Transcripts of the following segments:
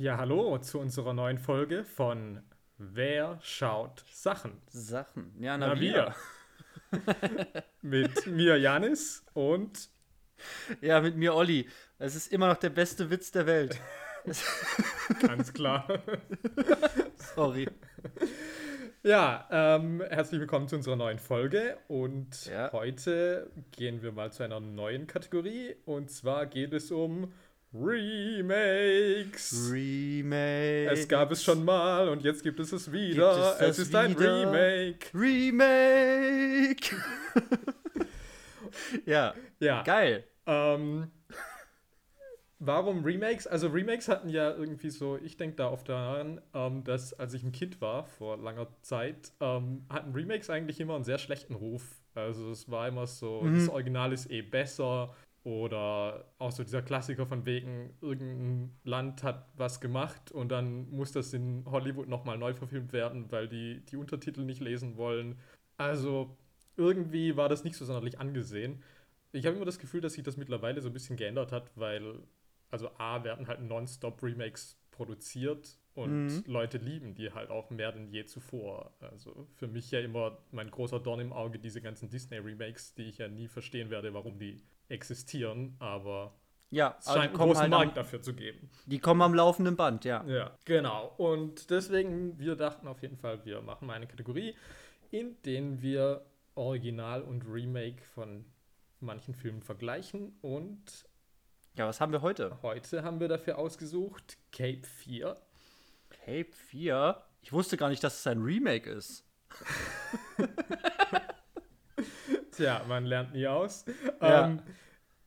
Ja, hallo zu unserer neuen Folge von Wer schaut Sachen? Sachen. Ja, na, Na, wir. Mit mir Janis und Ja, mit mir Olli. Es ist immer noch der beste Witz der Welt. ganz klar. Sorry. Ja, ähm, herzlich willkommen zu unserer neuen Folge und Ja. heute gehen wir mal zu einer neuen Kategorie und zwar geht es um Remakes. Remake. Es gab es schon mal und jetzt gibt es es wieder. Es es ist ein wieder? Remake. Remake. ja, Ja. geil. Ähm, warum Remakes? Also Remakes hatten ja irgendwie so, ich denke da oft daran, ähm, dass als ich ein Kind war, vor langer Zeit, ähm, hatten Remakes eigentlich immer einen sehr schlechten Ruf. Also es war immer so, Mhm. das Original ist eh besser. Oder auch so dieser Klassiker von wegen, irgendein Land hat was gemacht und dann muss das in Hollywood nochmal neu verfilmt werden, weil die die Untertitel nicht lesen wollen. Also irgendwie war das nicht so sonderlich angesehen. Ich habe immer das Gefühl, dass sich das mittlerweile so ein bisschen geändert hat, weil, also A, werden halt nonstop Remakes produziert und Mhm. Leute lieben die halt auch mehr denn je zuvor. Also für mich ja immer mein großer Dorn im Auge, diese ganzen Disney-Remakes, die ich ja nie verstehen werde, warum die existieren, aber Ja, es scheint einen großen halt Markt am, dafür zu geben. die kommen am laufenden Band, ja. Ja, genau. Und deswegen, wir dachten auf jeden Fall, wir machen mal eine Kategorie, in denen wir Original und Remake von manchen Filmen vergleichen. Und Ja, was haben wir heute? heute haben wir dafür ausgesucht Cape 4. Cape 4. Ich wusste gar nicht, dass es ein Remake ist. Tja, man lernt nie aus. Ja. Ähm,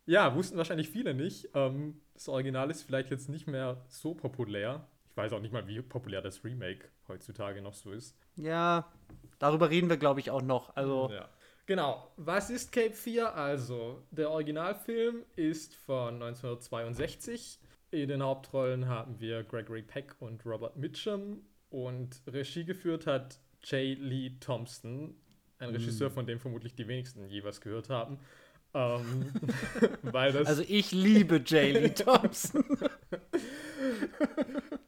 ja, wussten wahrscheinlich viele nicht. Ähm, das Original ist vielleicht jetzt nicht mehr so populär. Ich weiß auch nicht mal, wie populär das Remake heutzutage noch so ist. Ja, darüber reden wir, glaube ich, auch noch. Also, Ja. Genau. Was ist Cape 4? Also, der Originalfilm ist von 1962. In den Hauptrollen haben wir Gregory Peck und Robert Mitchum. Und Regie geführt hat J. Lee Thompson, ein Regisseur, von dem vermutlich die wenigsten je was gehört haben. Ähm, weil das, also ich liebe J. Lee Thompson.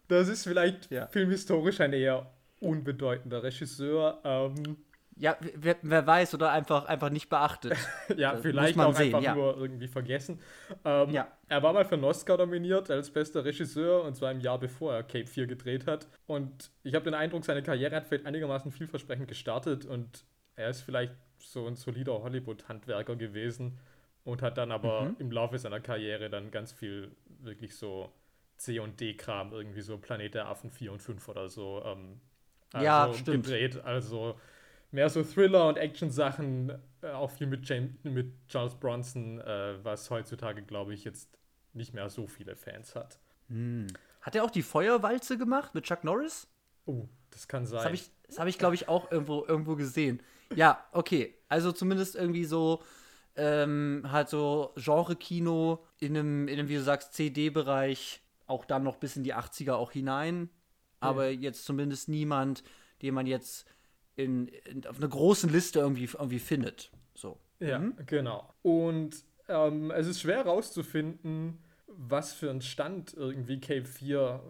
das ist vielleicht Ja. filmhistorisch ein eher unbedeutender Regisseur. Ähm, ja, wer, wer weiß oder einfach, einfach nicht beachtet. Ja, Das vielleicht auch sehen, einfach ja. nur irgendwie vergessen. Ähm, Ja. Er war mal für einen Oscar nominiert als bester Regisseur und zwar im Jahr bevor er Cape 4 gedreht hat. Und ich habe den Eindruck, seine Karriere hat vielleicht einigermaßen vielversprechend gestartet und er ist vielleicht so ein solider Hollywood-Handwerker gewesen und hat dann aber Mhm. im Laufe seiner Karriere dann ganz viel wirklich so C- und D-Kram, irgendwie so Planet der Affen 4 und 5 oder so ähm, Ja, also stimmt. gedreht. Also mehr so Thriller- und Action-Sachen, äh, auch viel mit, James, mit Charles Bronson, äh, was heutzutage, glaube ich, jetzt nicht mehr so viele Fans hat. Hat er auch die Feuerwalze gemacht mit Chuck Norris? Oh, das kann sein. Das habe ich, hab ich glaube ich, auch irgendwo, irgendwo gesehen. Ja, okay. Also zumindest irgendwie so, ähm, halt so Genre-Kino in einem, in einem, wie du sagst, CD-Bereich, auch dann noch bis in die 80er auch hinein. Aber jetzt zumindest niemand, den man jetzt in, in, auf einer großen Liste irgendwie, irgendwie findet. So. Ja, genau. Und ähm, es ist schwer herauszufinden, was für einen Stand irgendwie Cape 4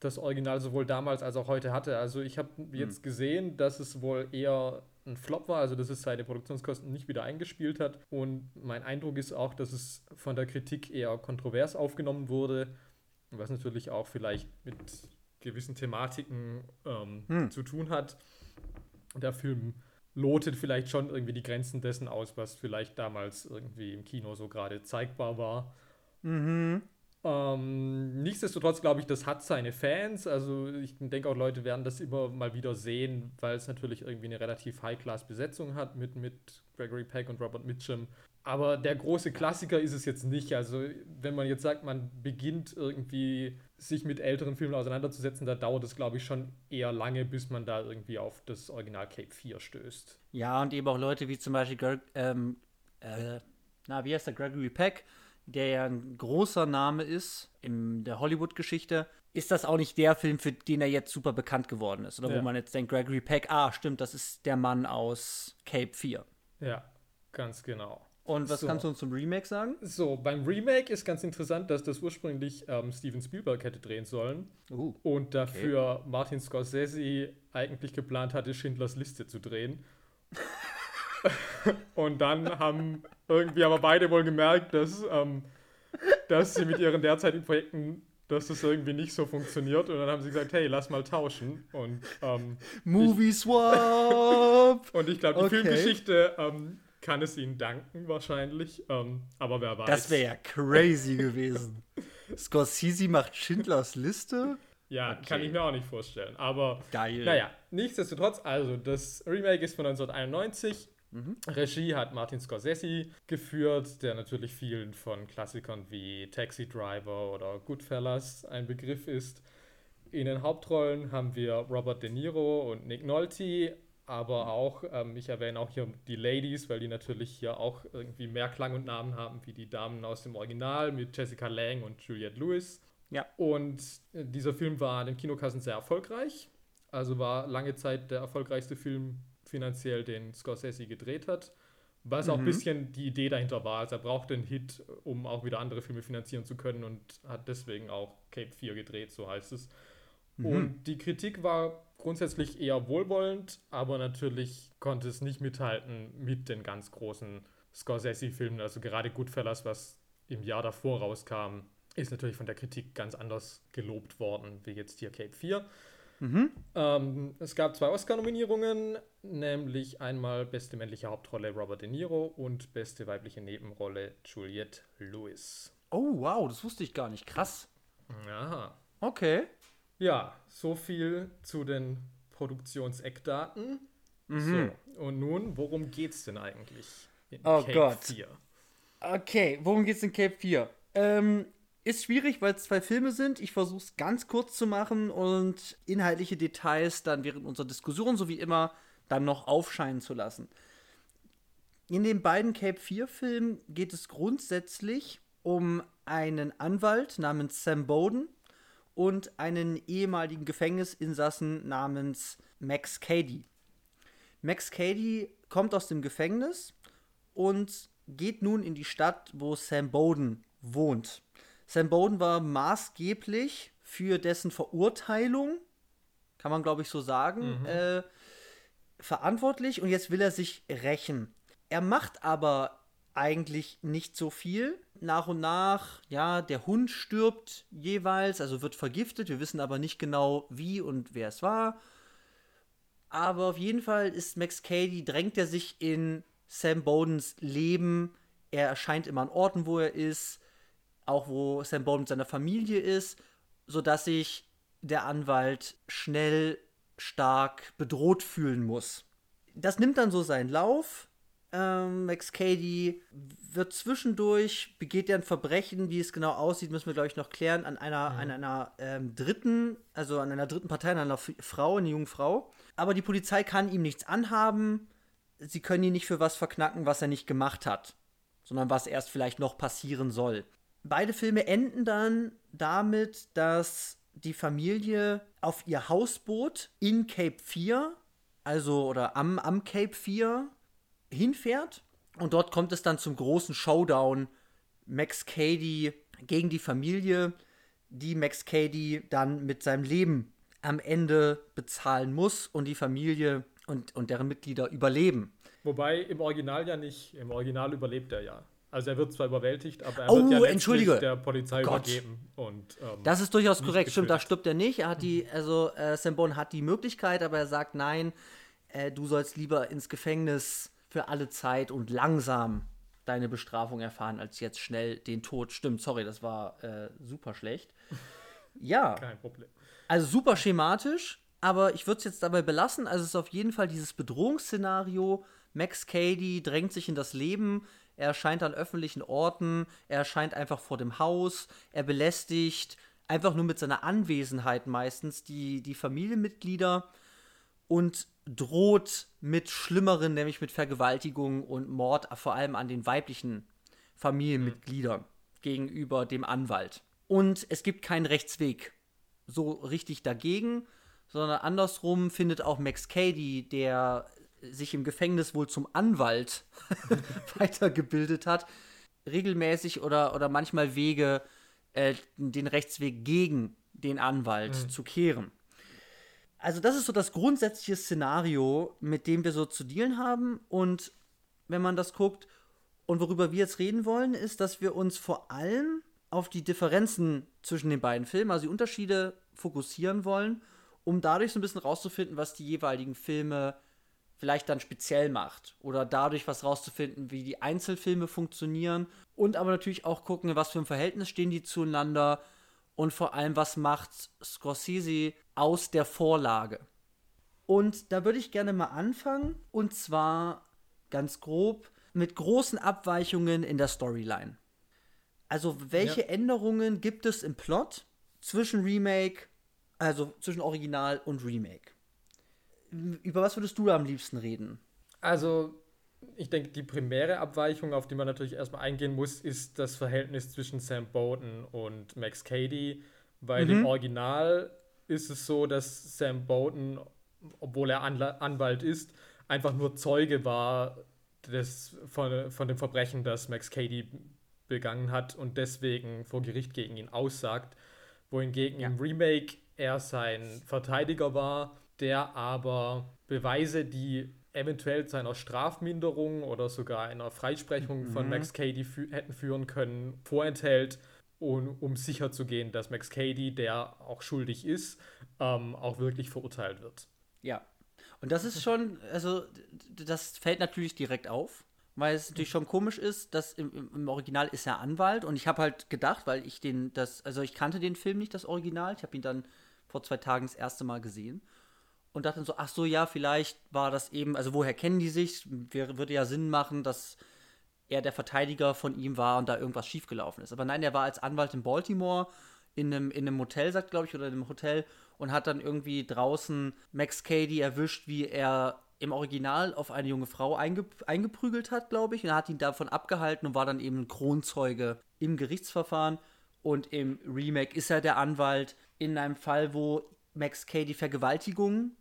das Original sowohl damals als auch heute hatte. Also ich habe jetzt gesehen, dass es wohl eher ein Flop war, also dass es seine Produktionskosten nicht wieder eingespielt hat. Und mein Eindruck ist auch, dass es von der Kritik eher kontrovers aufgenommen wurde, was natürlich auch vielleicht mit gewissen Thematiken ähm, zu tun hat. Der Film lotet vielleicht schon irgendwie die Grenzen dessen aus, was vielleicht damals irgendwie im Kino so gerade zeigbar war. Ähm, nichtsdestotrotz glaube ich, das hat seine Fans. Also ich denke auch, Leute werden das immer mal wieder sehen, weil es natürlich irgendwie eine relativ High-Class-Besetzung hat mit, mit Gregory Peck und Robert Mitchum. Aber der große Klassiker ist es jetzt nicht. Also wenn man jetzt sagt, man beginnt irgendwie sich mit älteren Filmen auseinanderzusetzen, da dauert es, glaube ich, schon eher lange, bis man da irgendwie auf das Original Cape 4 stößt. Ja, und eben auch Leute wie zum Beispiel, Greg, ähm, äh, na, wie heißt der, Gregory Peck, der ja ein großer Name ist in der Hollywood-Geschichte, ist das auch nicht der Film, für den er jetzt super bekannt geworden ist. Oder Ja. wo man jetzt denkt, Gregory Peck, ah, stimmt, das ist der Mann aus Cape 4. Ja, ganz genau. Und was So. kannst du uns zum Remake sagen? So, beim Remake ist ganz interessant, dass das ursprünglich ähm, Steven Spielberg hätte drehen sollen Uh. und dafür Martin Scorsese eigentlich geplant hatte, Schindlers Liste zu drehen. und dann haben irgendwie aber beide wohl gemerkt, dass, ähm, dass sie mit ihren derzeitigen Projekten, dass das irgendwie nicht so funktioniert. Und dann haben sie gesagt, hey, lass mal tauschen. Und, ähm, Movie Swap! und ich glaube, die Okay. Filmgeschichte ähm, kann es ihnen danken wahrscheinlich. Ähm, aber wer weiß. Das wäre ja crazy gewesen. Scorsese macht Schindlers Liste? Ja, Okay. kann ich mir auch nicht vorstellen. Aber Geil. naja, nichtsdestotrotz, also das Remake ist von 1991. Mhm. Regie hat Martin Scorsese geführt, der natürlich vielen von Klassikern wie Taxi Driver oder Goodfellas ein Begriff ist. In den Hauptrollen haben wir Robert De Niro und Nick Nolte, aber auch, ähm, ich erwähne auch hier die Ladies, weil die natürlich hier auch irgendwie mehr Klang und Namen haben wie die Damen aus dem Original mit Jessica Lange und Juliette Lewis. Ja. Und äh, dieser Film war an den Kinokassen sehr erfolgreich. Also war lange Zeit der erfolgreichste Film finanziell, den Scorsese gedreht hat. Was auch ein Mhm. bisschen die Idee dahinter war. Also er brauchte einen Hit, um auch wieder andere Filme finanzieren zu können und hat deswegen auch Cape 4 gedreht, so heißt es. Mhm. Und die Kritik war grundsätzlich eher wohlwollend, aber natürlich konnte es nicht mithalten mit den ganz großen Scorsese-Filmen. Also gerade Goodfellas, was im Jahr davor rauskam, ist natürlich von der Kritik ganz anders gelobt worden, wie jetzt hier Cape 4. Mhm. Ähm, es gab zwei Oscar-Nominierungen, nämlich einmal beste männliche Hauptrolle Robert De Niro und beste weibliche Nebenrolle Juliette Lewis. Oh, wow, das wusste ich gar nicht. Krass. Aha. Okay. Ja, so viel zu den Produktionseckdaten. So, und nun, worum geht's denn eigentlich in Oh Gott. 4? Okay, worum geht's in Cape 4? Ähm, ist schwierig, weil es zwei Filme sind. Ich versuche es ganz kurz zu machen und inhaltliche Details dann während unserer Diskussion, so wie immer, dann noch aufscheinen zu lassen. In den beiden Cape 4 Filmen geht es grundsätzlich um einen Anwalt namens Sam Bowden und einen ehemaligen Gefängnisinsassen namens Max Cady. Max Cady kommt aus dem Gefängnis und geht nun in die Stadt, wo Sam Bowden wohnt. Sam Bowden war maßgeblich für dessen Verurteilung, kann man glaube ich so sagen, äh, verantwortlich und jetzt will er sich rächen. Er macht aber eigentlich nicht so viel. Nach und nach, ja, der Hund stirbt jeweils, also wird vergiftet. Wir wissen aber nicht genau, wie und wer es war. Aber auf jeden Fall ist Max Cady, drängt er sich in Sam Bowdens Leben. Er erscheint immer an Orten, wo er ist, auch wo Sam Bowden mit seiner Familie ist, sodass sich der Anwalt schnell stark bedroht fühlen muss. Das nimmt dann so seinen Lauf. Ähm, Max Cady wird zwischendurch, begeht er ein Verbrechen, wie es genau aussieht, müssen wir, glaube ich, noch klären, an einer, an einer ähm, dritten, also an einer dritten Partei, an einer Frau, eine junge Frau. Aber die Polizei kann ihm nichts anhaben. Sie können ihn nicht für was verknacken, was er nicht gemacht hat, sondern was erst vielleicht noch passieren soll. Beide Filme enden dann damit, dass die Familie auf ihr Hausboot in Cape 4, also oder am, am Cape 4, hinfährt. Und dort kommt es dann zum großen Showdown. Max Cady gegen die Familie, die Max Cady dann mit seinem Leben am Ende bezahlen muss und die Familie und, und deren Mitglieder überleben. Wobei im Original ja nicht, im Original überlebt er ja. Also er wird zwar überwältigt, aber er Oh, wird ja entschuldige. der Polizei Gott. übergeben. Und, ähm, Das ist durchaus korrekt. Stimmt, da stirbt er nicht. Er hat die, also äh, Sam Bone hat die Möglichkeit, aber er sagt, nein, äh, du sollst lieber ins Gefängnis für alle Zeit und langsam deine Bestrafung erfahren, als jetzt schnell den Tod. Stimmt, sorry, das war äh, super schlecht. Ja, kein Problem. also super schematisch, aber ich würde es jetzt dabei belassen. Also es ist auf jeden Fall dieses Bedrohungsszenario. Max Cady drängt sich in das Leben. Er erscheint an öffentlichen Orten. Er erscheint einfach vor dem Haus. Er belästigt einfach nur mit seiner Anwesenheit meistens die, die Familienmitglieder und droht mit Schlimmeren, nämlich mit Vergewaltigung und Mord, vor allem an den weiblichen Familienmitgliedern gegenüber dem Anwalt. Und es gibt keinen Rechtsweg so richtig dagegen, sondern andersrum findet auch Max Cady, der sich im Gefängnis wohl zum Anwalt weitergebildet hat, regelmäßig oder, oder manchmal Wege, äh, den Rechtsweg gegen den Anwalt mhm. zu kehren. Also das ist so das grundsätzliche Szenario, mit dem wir so zu dealen haben. Und wenn man das guckt und worüber wir jetzt reden wollen, ist, dass wir uns vor allem auf die Differenzen zwischen den beiden Filmen, also die Unterschiede fokussieren wollen, um dadurch so ein bisschen rauszufinden, was die jeweiligen Filme vielleicht dann speziell macht oder dadurch was rauszufinden, wie die Einzelfilme funktionieren und aber natürlich auch gucken, was für ein Verhältnis stehen die zueinander und vor allem, was macht Scorsese aus der Vorlage. Und da würde ich gerne mal anfangen und zwar ganz grob mit großen Abweichungen in der Storyline. Also welche ja. Änderungen gibt es im Plot zwischen Remake, also zwischen Original und Remake? Über was würdest du am liebsten reden? Also, ich denke, die primäre Abweichung, auf die man natürlich erstmal eingehen muss, ist das Verhältnis zwischen Sam Bowden und Max Cady. Weil mhm. im Original ist es so, dass Sam Bowden, obwohl er Anla Anwalt ist, einfach nur Zeuge war des, von, von dem Verbrechen, das Max Cady begangen hat und deswegen vor Gericht gegen ihn aussagt. Wohingegen ja. im Remake er sein Verteidiger war der aber Beweise, die eventuell zu einer Strafminderung oder sogar einer Freisprechung mhm. von Max Cady fü hätten führen können, vorenthält, um, um sicherzugehen, dass Max Cady, der auch schuldig ist, ähm, auch wirklich verurteilt wird. Ja. Und das ist schon, also das fällt natürlich direkt auf, weil es natürlich schon komisch ist, dass im, im Original ist er Anwalt und ich habe halt gedacht, weil ich den, das, also ich kannte den Film nicht, das Original, ich habe ihn dann vor zwei Tagen das erste Mal gesehen und dachte dann so, ach so, ja, vielleicht war das eben, also woher kennen die sich? Würde ja Sinn machen, dass er der Verteidiger von ihm war und da irgendwas schiefgelaufen ist. Aber nein, er war als Anwalt in Baltimore in einem, in einem Hotel, sagt glaube ich, oder in einem Hotel und hat dann irgendwie draußen Max Cady erwischt, wie er im Original auf eine junge Frau einge eingeprügelt hat, glaube ich, und hat ihn davon abgehalten und war dann eben Kronzeuge im Gerichtsverfahren. Und im Remake ist er der Anwalt in einem Fall, wo Max Cady Vergewaltigung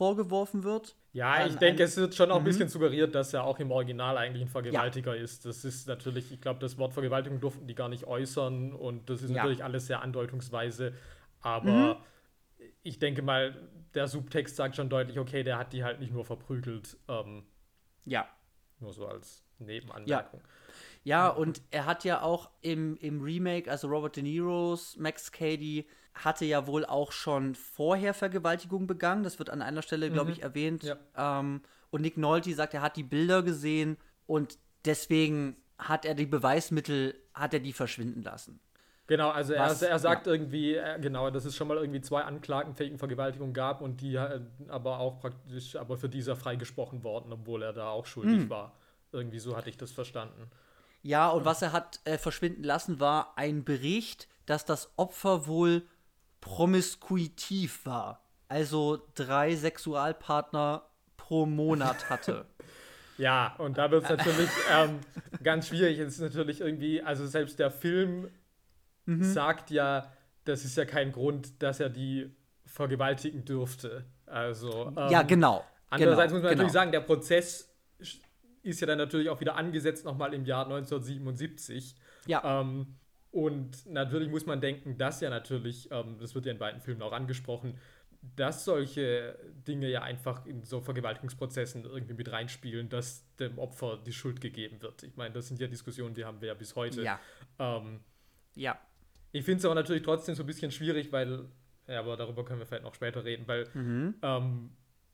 vorgeworfen wird. Ja, ich denke, es wird schon auch ein bisschen mhm. suggeriert, dass er auch im Original eigentlich ein Vergewaltiger ja. ist. Das ist natürlich, ich glaube, das Wort Vergewaltigung durften die gar nicht äußern und das ist ja. natürlich alles sehr andeutungsweise. Aber mhm. ich denke mal, der Subtext sagt schon deutlich, okay, der hat die halt nicht nur verprügelt. Ähm, ja. Nur so als Nebenanmerkung. Ja. ja, und er hat ja auch im, im Remake, also Robert De Niro's Max Cady, hatte ja wohl auch schon vorher Vergewaltigung begangen. Das wird an einer Stelle, glaube mhm. ich, erwähnt. Ja. Ähm, und Nick Nolte sagt, er hat die Bilder gesehen und deswegen hat er die Beweismittel, hat er die verschwinden lassen. Genau, also Was, er, er, sagt ja. irgendwie, äh, genau, dass es schon mal irgendwie zwei Anklagen wegen Vergewaltigung gab und die äh, aber auch praktisch, aber für dieser freigesprochen worden, obwohl er da auch schuldig hm. war. Irgendwie so hatte ich das verstanden. Ja, und was er hat äh, verschwinden lassen, war ein Bericht, dass das Opfer wohl promiskuitiv war. Also drei Sexualpartner pro Monat hatte. ja, und da wird es natürlich ähm, ganz schwierig. Es ist natürlich irgendwie, also selbst der Film mhm. sagt ja, das ist ja kein Grund, dass er die vergewaltigen dürfte. Also. Ähm, ja, genau. Andererseits genau, muss man genau. natürlich sagen, der Prozess ist ja dann natürlich auch wieder angesetzt nochmal im Jahr 1977. Ja. Ähm, und natürlich muss man denken, dass ja natürlich, ähm, das wird ja in beiden Filmen auch angesprochen, dass solche Dinge ja einfach in so Vergewaltigungsprozessen irgendwie mit reinspielen, dass dem Opfer die Schuld gegeben wird. Ich meine, das sind ja Diskussionen, die haben wir ja bis heute. Ja. Ähm, ja. Ich finde es aber natürlich trotzdem so ein bisschen schwierig, weil, ja, aber darüber können wir vielleicht noch später reden, weil, mhm. ähm,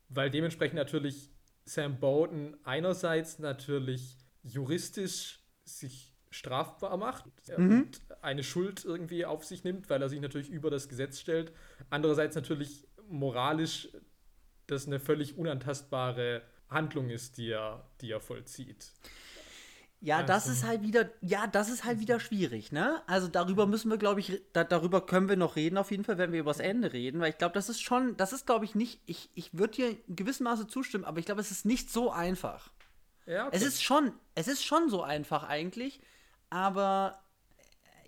weil dementsprechend natürlich Sam Bowden einerseits natürlich juristisch sich strafbar macht mhm. und eine Schuld irgendwie auf sich nimmt, weil er sich natürlich über das Gesetz stellt. Andererseits natürlich moralisch das eine völlig unantastbare Handlung ist, die er, die er vollzieht. Ja, also. das ist halt wieder, ja, das ist halt wieder schwierig, ne? Also darüber müssen wir, glaube ich, da, darüber können wir noch reden, auf jeden Fall, wenn wir über das Ende reden, weil ich glaube, das ist schon, das ist, glaube ich, nicht, ich, ich würde dir in gewissem Maße zustimmen, aber ich glaube, es ist nicht so einfach. Ja, okay. Es ist schon, es ist schon so einfach eigentlich, aber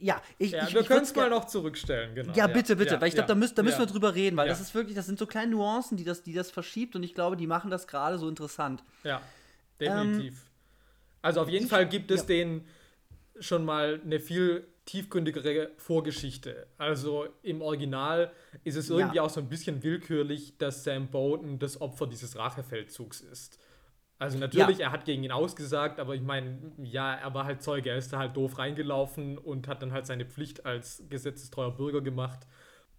ja, ich, Ja, ich, wir können es mal noch zurückstellen, genau. Ja, bitte, bitte, ja, weil ich glaube, ja, da, müssen, da müssen wir drüber reden, weil das ist wirklich, das sind so kleine Nuancen, die das, die das verschiebt und ich glaube, die machen das gerade so interessant. Ja, definitiv. Ähm, also auf jeden ich- Fall gibt es denen schon mal eine viel tiefgründigere Vorgeschichte. Also im Original ist es irgendwie auch so ein bisschen willkürlich, dass Sam Bowden das Opfer dieses Rachefeldzugs ist. Also natürlich, er hat gegen ihn ausgesagt, aber ich meine, ja, er war halt Zeuge, er ist da halt doof reingelaufen und hat dann halt seine Pflicht als gesetzestreuer Bürger gemacht.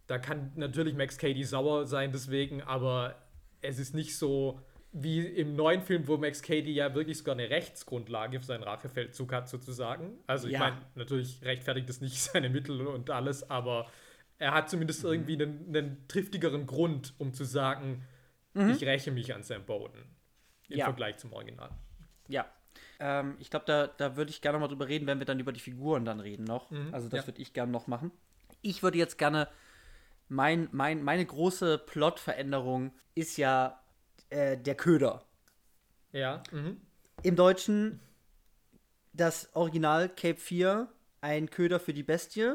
Da kann natürlich Max Cady sauer sein deswegen, aber es ist nicht so wie im neuen Film, wo Max Cady ja wirklich sogar eine Rechtsgrundlage für seinen Rachefeldzug hat, sozusagen. Also ich Ja. meine, natürlich rechtfertigt es nicht seine Mittel und alles, aber er hat zumindest irgendwie einen, einen triftigeren Grund, um zu sagen, ich räche mich an Sam Bowden. Im Ja. Vergleich zum Original. Ja. Ähm, ich glaube, da, da würde ich gerne mal drüber reden, wenn wir dann über die Figuren dann reden noch. Mhm, Also das ja. würde ich gerne noch machen. Ich würde jetzt gerne, mein, mein, meine große Plotveränderung ist ja äh, der Köder. Ja. Mhm. Im Deutschen das Original Cape 4, ein Köder für die Bestie.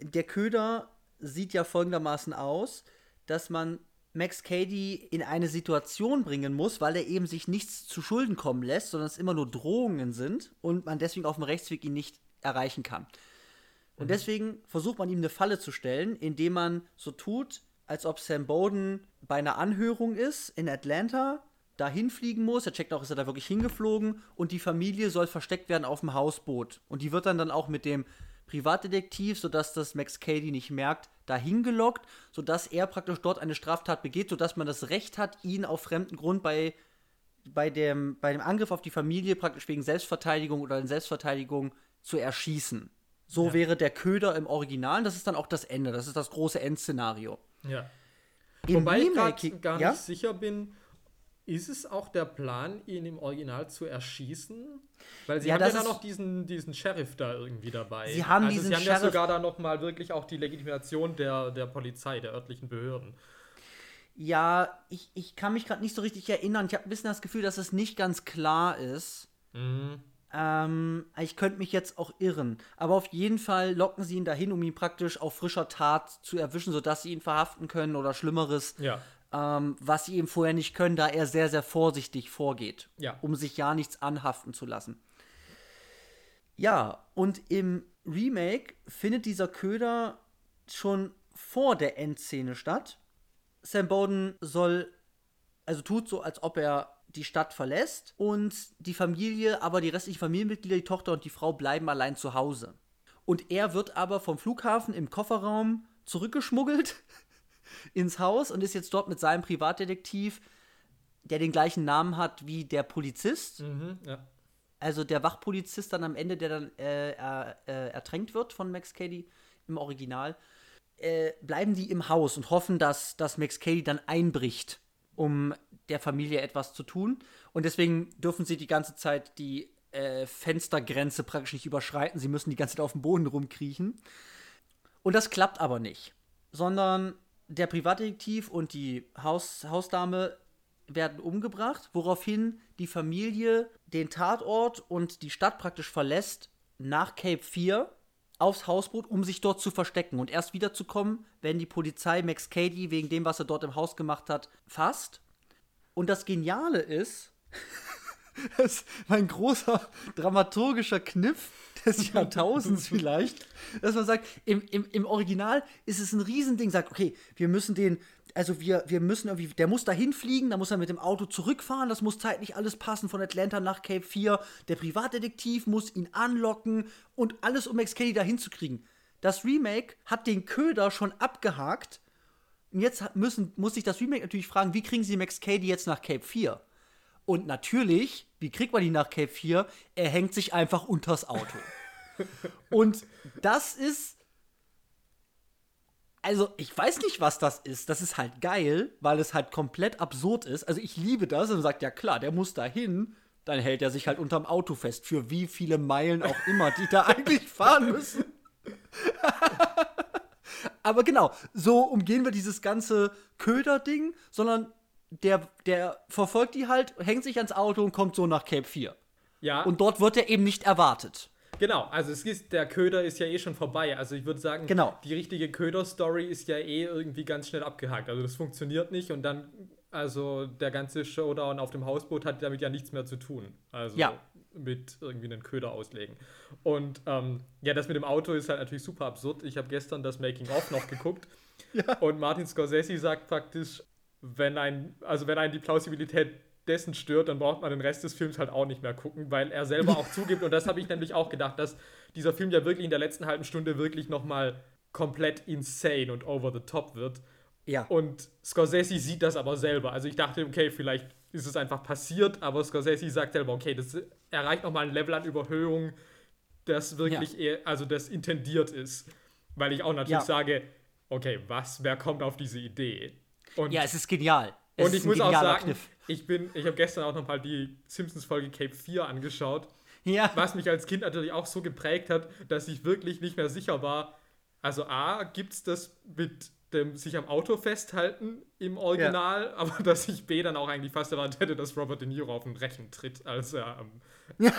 Der Köder sieht ja folgendermaßen aus, dass man Max Cady in eine Situation bringen muss, weil er eben sich nichts zu Schulden kommen lässt, sondern es immer nur Drohungen sind und man deswegen auf dem Rechtsweg ihn nicht erreichen kann. Und deswegen versucht man ihm eine Falle zu stellen, indem man so tut, als ob Sam Bowden bei einer Anhörung ist in Atlanta, dahin fliegen muss. Er checkt auch, ist er da wirklich hingeflogen und die Familie soll versteckt werden auf dem Hausboot. Und die wird dann dann auch mit dem Privatdetektiv, sodass das Max Cady nicht merkt, dahin gelockt, sodass er praktisch dort eine Straftat begeht, sodass man das Recht hat, ihn auf fremden Grund bei, bei, dem, bei dem Angriff auf die Familie praktisch wegen Selbstverteidigung oder in Selbstverteidigung zu erschießen. So wäre der Köder im Original. Das ist dann auch das Ende. Das ist das große Endszenario. Ja. Im Wobei ich Remake- grad gar ja? nicht sicher bin, ist es auch der Plan, ihn im Original zu erschießen? Weil sie Ja, haben ja ist- noch diesen, diesen Sheriff da irgendwie dabei. Sie haben also diesen sie haben ja Sheriff- sogar da noch mal wirklich auch die Legitimation der, der Polizei, der örtlichen Behörden. Ja, ich, ich kann mich gerade nicht so richtig erinnern. Ich habe ein bisschen das Gefühl, dass es nicht ganz klar ist. Mhm. Ähm, ich könnte mich jetzt auch irren. Aber auf jeden Fall locken sie ihn dahin, um ihn praktisch auf frischer Tat zu erwischen, sodass sie ihn verhaften können oder Schlimmeres, Ja. Ähm, was sie ihm vorher nicht können, da er sehr, sehr vorsichtig vorgeht, Ja. um sich ja nichts anhaften zu lassen. Ja, und im Remake findet dieser Köder schon vor der Endszene statt. Sam Bowden soll, also tut so, als ob er die Stadt verlässt und die Familie, aber die restlichen Familienmitglieder, die Tochter und die Frau bleiben allein zu Hause. Und er wird aber vom Flughafen im Kofferraum zurückgeschmuggelt ins Haus und ist jetzt dort mit seinem Privatdetektiv, der den gleichen Namen hat wie der Polizist, Mhm. ja. also der Wachpolizist dann am Ende, der dann äh, er, äh, ertränkt wird von Max Cady im Original, äh, bleiben die im Haus und hoffen, dass, dass Max Cady dann einbricht, um der Familie etwas zu tun. Und deswegen dürfen sie die ganze Zeit die äh, Fenstergrenze praktisch nicht überschreiten. Sie müssen die ganze Zeit auf dem Boden rumkriechen. Und das klappt aber nicht, sondern der Privatdetektiv und die Haus Hausdame werden umgebracht, woraufhin die Familie den Tatort und die Stadt praktisch verlässt nach Cape 4 aufs Hausboot, um sich dort zu verstecken und erst wiederzukommen, wenn die Polizei Max Cady wegen dem, was er dort im Haus gemacht hat, fasst. Und das Geniale ist, das ist mein großer dramaturgischer Kniff des Jahrtausends vielleicht, dass man sagt, im, im, im Original ist es ein Riesending, sagt, okay, wir müssen den, also wir, wir müssen irgendwie, der muss dahin fliegen, da muss er mit dem Auto zurückfahren, das muss zeitlich alles passen von Atlanta nach Cape 4, der Privatdetektiv muss ihn anlocken und alles, um Max Cady dahin zu kriegen. Das Remake hat den Köder schon abgehakt und jetzt müssen, muss sich das Remake natürlich fragen, wie kriegen sie Max Cady jetzt nach Cape 4? Und natürlich, wie kriegt man die nach Cape 4? Er hängt sich einfach unters Auto. Und das ist. Also, ich weiß nicht, was das ist. Das ist halt geil, weil es halt komplett absurd ist. Also, ich liebe das und sagt, ja klar, der muss da hin. Dann hält er sich halt unterm Auto fest. Für wie viele Meilen auch immer, die da eigentlich fahren müssen. Aber genau, so umgehen wir dieses ganze Köder-Ding, sondern der, der verfolgt die halt, hängt sich ans Auto und kommt so nach Cape 4. Ja, Und dort wird er eben nicht erwartet. Genau, also es ist, der Köder ist ja eh schon vorbei. Also ich würde sagen, genau. die richtige Köder-Story ist ja eh irgendwie ganz schnell abgehakt. Also das funktioniert nicht und dann, also der ganze Showdown auf dem Hausboot hat damit ja nichts mehr zu tun. Also ja. mit irgendwie einen Köder auslegen. Und ähm, ja, das mit dem Auto ist halt natürlich super absurd. Ich habe gestern das Making-of noch geguckt ja. und Martin Scorsese sagt praktisch, wenn ein, also wenn einen die Plausibilität dessen stört, dann braucht man den Rest des Films halt auch nicht mehr gucken, weil er selber auch zugibt, und das habe ich nämlich auch gedacht, dass dieser Film ja wirklich in der letzten halben Stunde wirklich nochmal komplett insane und over the top wird. Ja. Und Scorsese sieht das aber selber. Also ich dachte, okay, vielleicht ist es einfach passiert, aber Scorsese sagt selber, okay, das erreicht nochmal ein Level an Überhöhung, das wirklich ja. eher, also das intendiert ist. Weil ich auch natürlich ja. sage, okay, was, wer kommt auf diese Idee? Und ja, es ist genial. Es und ich muss auch sagen, Kniff. ich bin, ich habe gestern auch nochmal die Simpsons-Folge Cape 4 angeschaut. Ja. Was mich als Kind natürlich auch so geprägt hat, dass ich wirklich nicht mehr sicher war. Also A, gibt es das mit dem sich am Auto festhalten im Original, ja. aber dass ich B dann auch eigentlich fast erwartet hätte, dass Robert De Niro auf den Rechen tritt, als er ähm,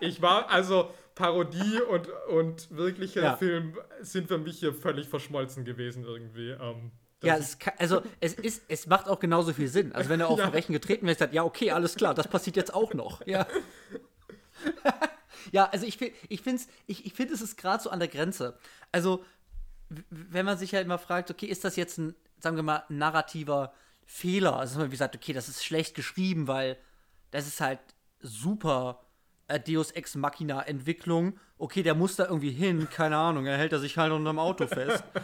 Ich war, also Parodie und, und wirklicher ja. Film sind für mich hier völlig verschmolzen gewesen irgendwie. Ähm, ja, es kann, also es ist, es macht auch genauso viel Sinn. Also wenn er auf ja. den Rechen getreten wird, sagt, ja, okay, alles klar, das passiert jetzt auch noch. Ja. ja, also ich, ich finde, ich, ich find, es ist gerade so an der Grenze. Also, wenn man sich ja halt immer fragt, okay, ist das jetzt ein, sagen wir mal, narrativer Fehler? Also, dass man wie sagt, okay, das ist schlecht geschrieben, weil das ist halt super äh, Deus Ex Machina Entwicklung. Okay, der muss da irgendwie hin, keine Ahnung, er hält er sich halt unter dem Auto fest.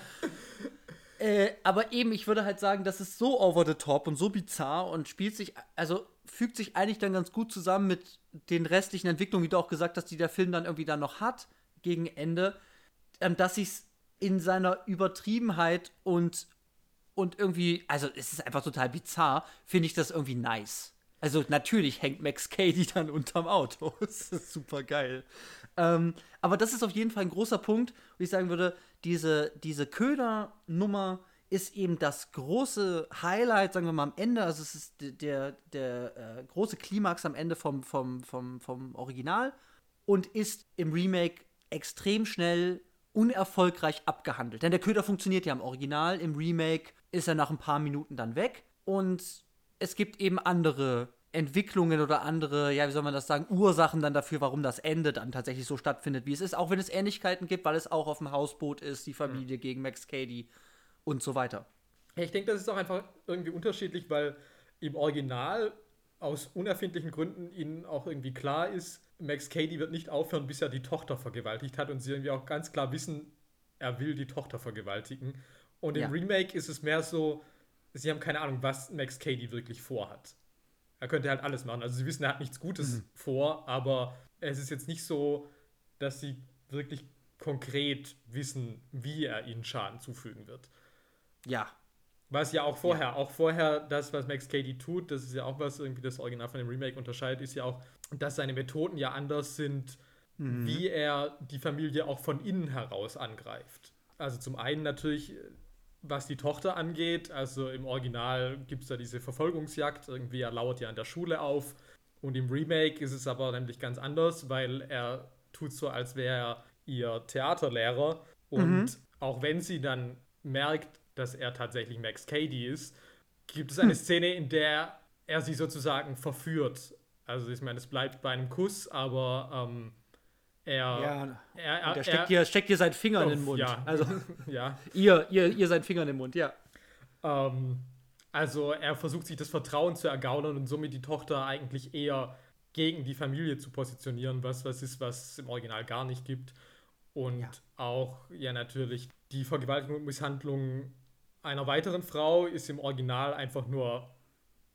Äh, aber eben, ich würde halt sagen, das ist so over the top und so bizarr und spielt sich, also fügt sich eigentlich dann ganz gut zusammen mit den restlichen Entwicklungen, wie du auch gesagt hast, die der Film dann irgendwie dann noch hat gegen Ende, ähm, dass sich in seiner Übertriebenheit und und irgendwie, also es ist einfach total bizarr, finde ich das irgendwie nice. Also natürlich hängt Max Cady dann unterm Auto. das ist super geil. Ähm, aber das ist auf jeden Fall ein großer Punkt, wo ich sagen würde, diese, diese Köder-Nummer ist eben das große Highlight, sagen wir mal, am Ende. Also es ist der, der äh, große Klimax am Ende vom, vom, vom, vom Original und ist im Remake extrem schnell unerfolgreich abgehandelt. Denn der Köder funktioniert ja im Original, im Remake ist er nach ein paar Minuten dann weg und es gibt eben andere Entwicklungen oder andere, ja, wie soll man das sagen, Ursachen dann dafür, warum das Ende dann tatsächlich so stattfindet, wie es ist, auch wenn es Ähnlichkeiten gibt, weil es auch auf dem Hausboot ist, die Familie mhm. gegen Max Cady und so weiter. Ich denke, das ist auch einfach irgendwie unterschiedlich, weil im Original aus unerfindlichen Gründen ihnen auch irgendwie klar ist, Max Cady wird nicht aufhören, bis er die Tochter vergewaltigt hat und sie irgendwie auch ganz klar wissen, er will die Tochter vergewaltigen. Und im ja. Remake ist es mehr so, sie haben keine Ahnung, was Max Cady wirklich vorhat. Er könnte halt alles machen. Also sie wissen, er hat nichts Gutes mhm. vor, aber es ist jetzt nicht so, dass sie wirklich konkret wissen, wie er ihnen Schaden zufügen wird. Ja. Was ja auch vorher, ja. auch vorher das, was Max Cady tut, das ist ja auch was irgendwie das Original von dem Remake unterscheidet, ist ja auch, dass seine Methoden ja anders sind, mhm. wie er die Familie auch von innen heraus angreift. Also zum einen natürlich was die Tochter angeht, also im Original gibt es da diese Verfolgungsjagd, irgendwie er lauert ja an der Schule auf. Und im Remake ist es aber nämlich ganz anders, weil er tut so, als wäre er ihr Theaterlehrer. Und mhm. auch wenn sie dann merkt, dass er tatsächlich Max Cady ist, gibt es eine hm. Szene, in der er sie sozusagen verführt. Also ich meine, es bleibt bei einem Kuss, aber ähm, er, ja, er, er, steckt, dir, steckt dir seinen Finger oh, in den Mund. Ja. Also, ja. ihr, ihr, ihr seinen Finger in den Mund, ja. Ähm, also er versucht sich das Vertrauen zu ergaunern und somit die Tochter eigentlich eher gegen die Familie zu positionieren, was was ist, was es im Original gar nicht gibt. Und ja. auch ja natürlich die Vergewaltigung und Misshandlung einer weiteren Frau ist im Original einfach nur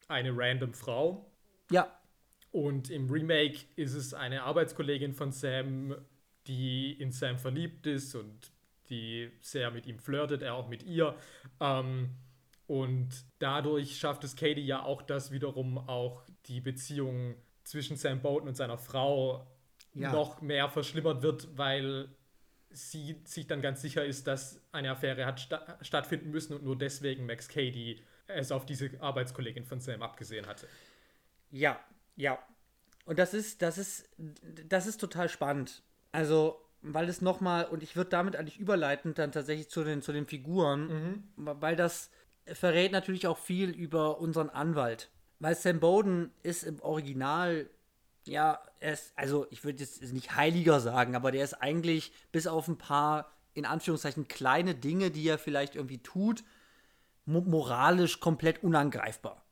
eine random Frau. Ja. Und im Remake ist es eine Arbeitskollegin von Sam, die in Sam verliebt ist und die sehr mit ihm flirtet, er auch mit ihr. Ähm, und dadurch schafft es Katie ja auch, dass wiederum auch die Beziehung zwischen Sam Bowden und seiner Frau ja. noch mehr verschlimmert wird, weil sie sich dann ganz sicher ist, dass eine Affäre hat sta stattfinden müssen und nur deswegen Max Cady es auf diese Arbeitskollegin von Sam abgesehen hatte. Ja, ja. Und das ist, das ist, das ist total spannend. Also, weil es nochmal, und ich würde damit eigentlich überleiten dann tatsächlich zu den, zu den Figuren, mhm. weil das verrät natürlich auch viel über unseren Anwalt. Weil Sam Bowden ist im Original, ja, er ist, also ich würde jetzt nicht heiliger sagen, aber der ist eigentlich bis auf ein paar, in Anführungszeichen, kleine Dinge, die er vielleicht irgendwie tut, moralisch komplett unangreifbar.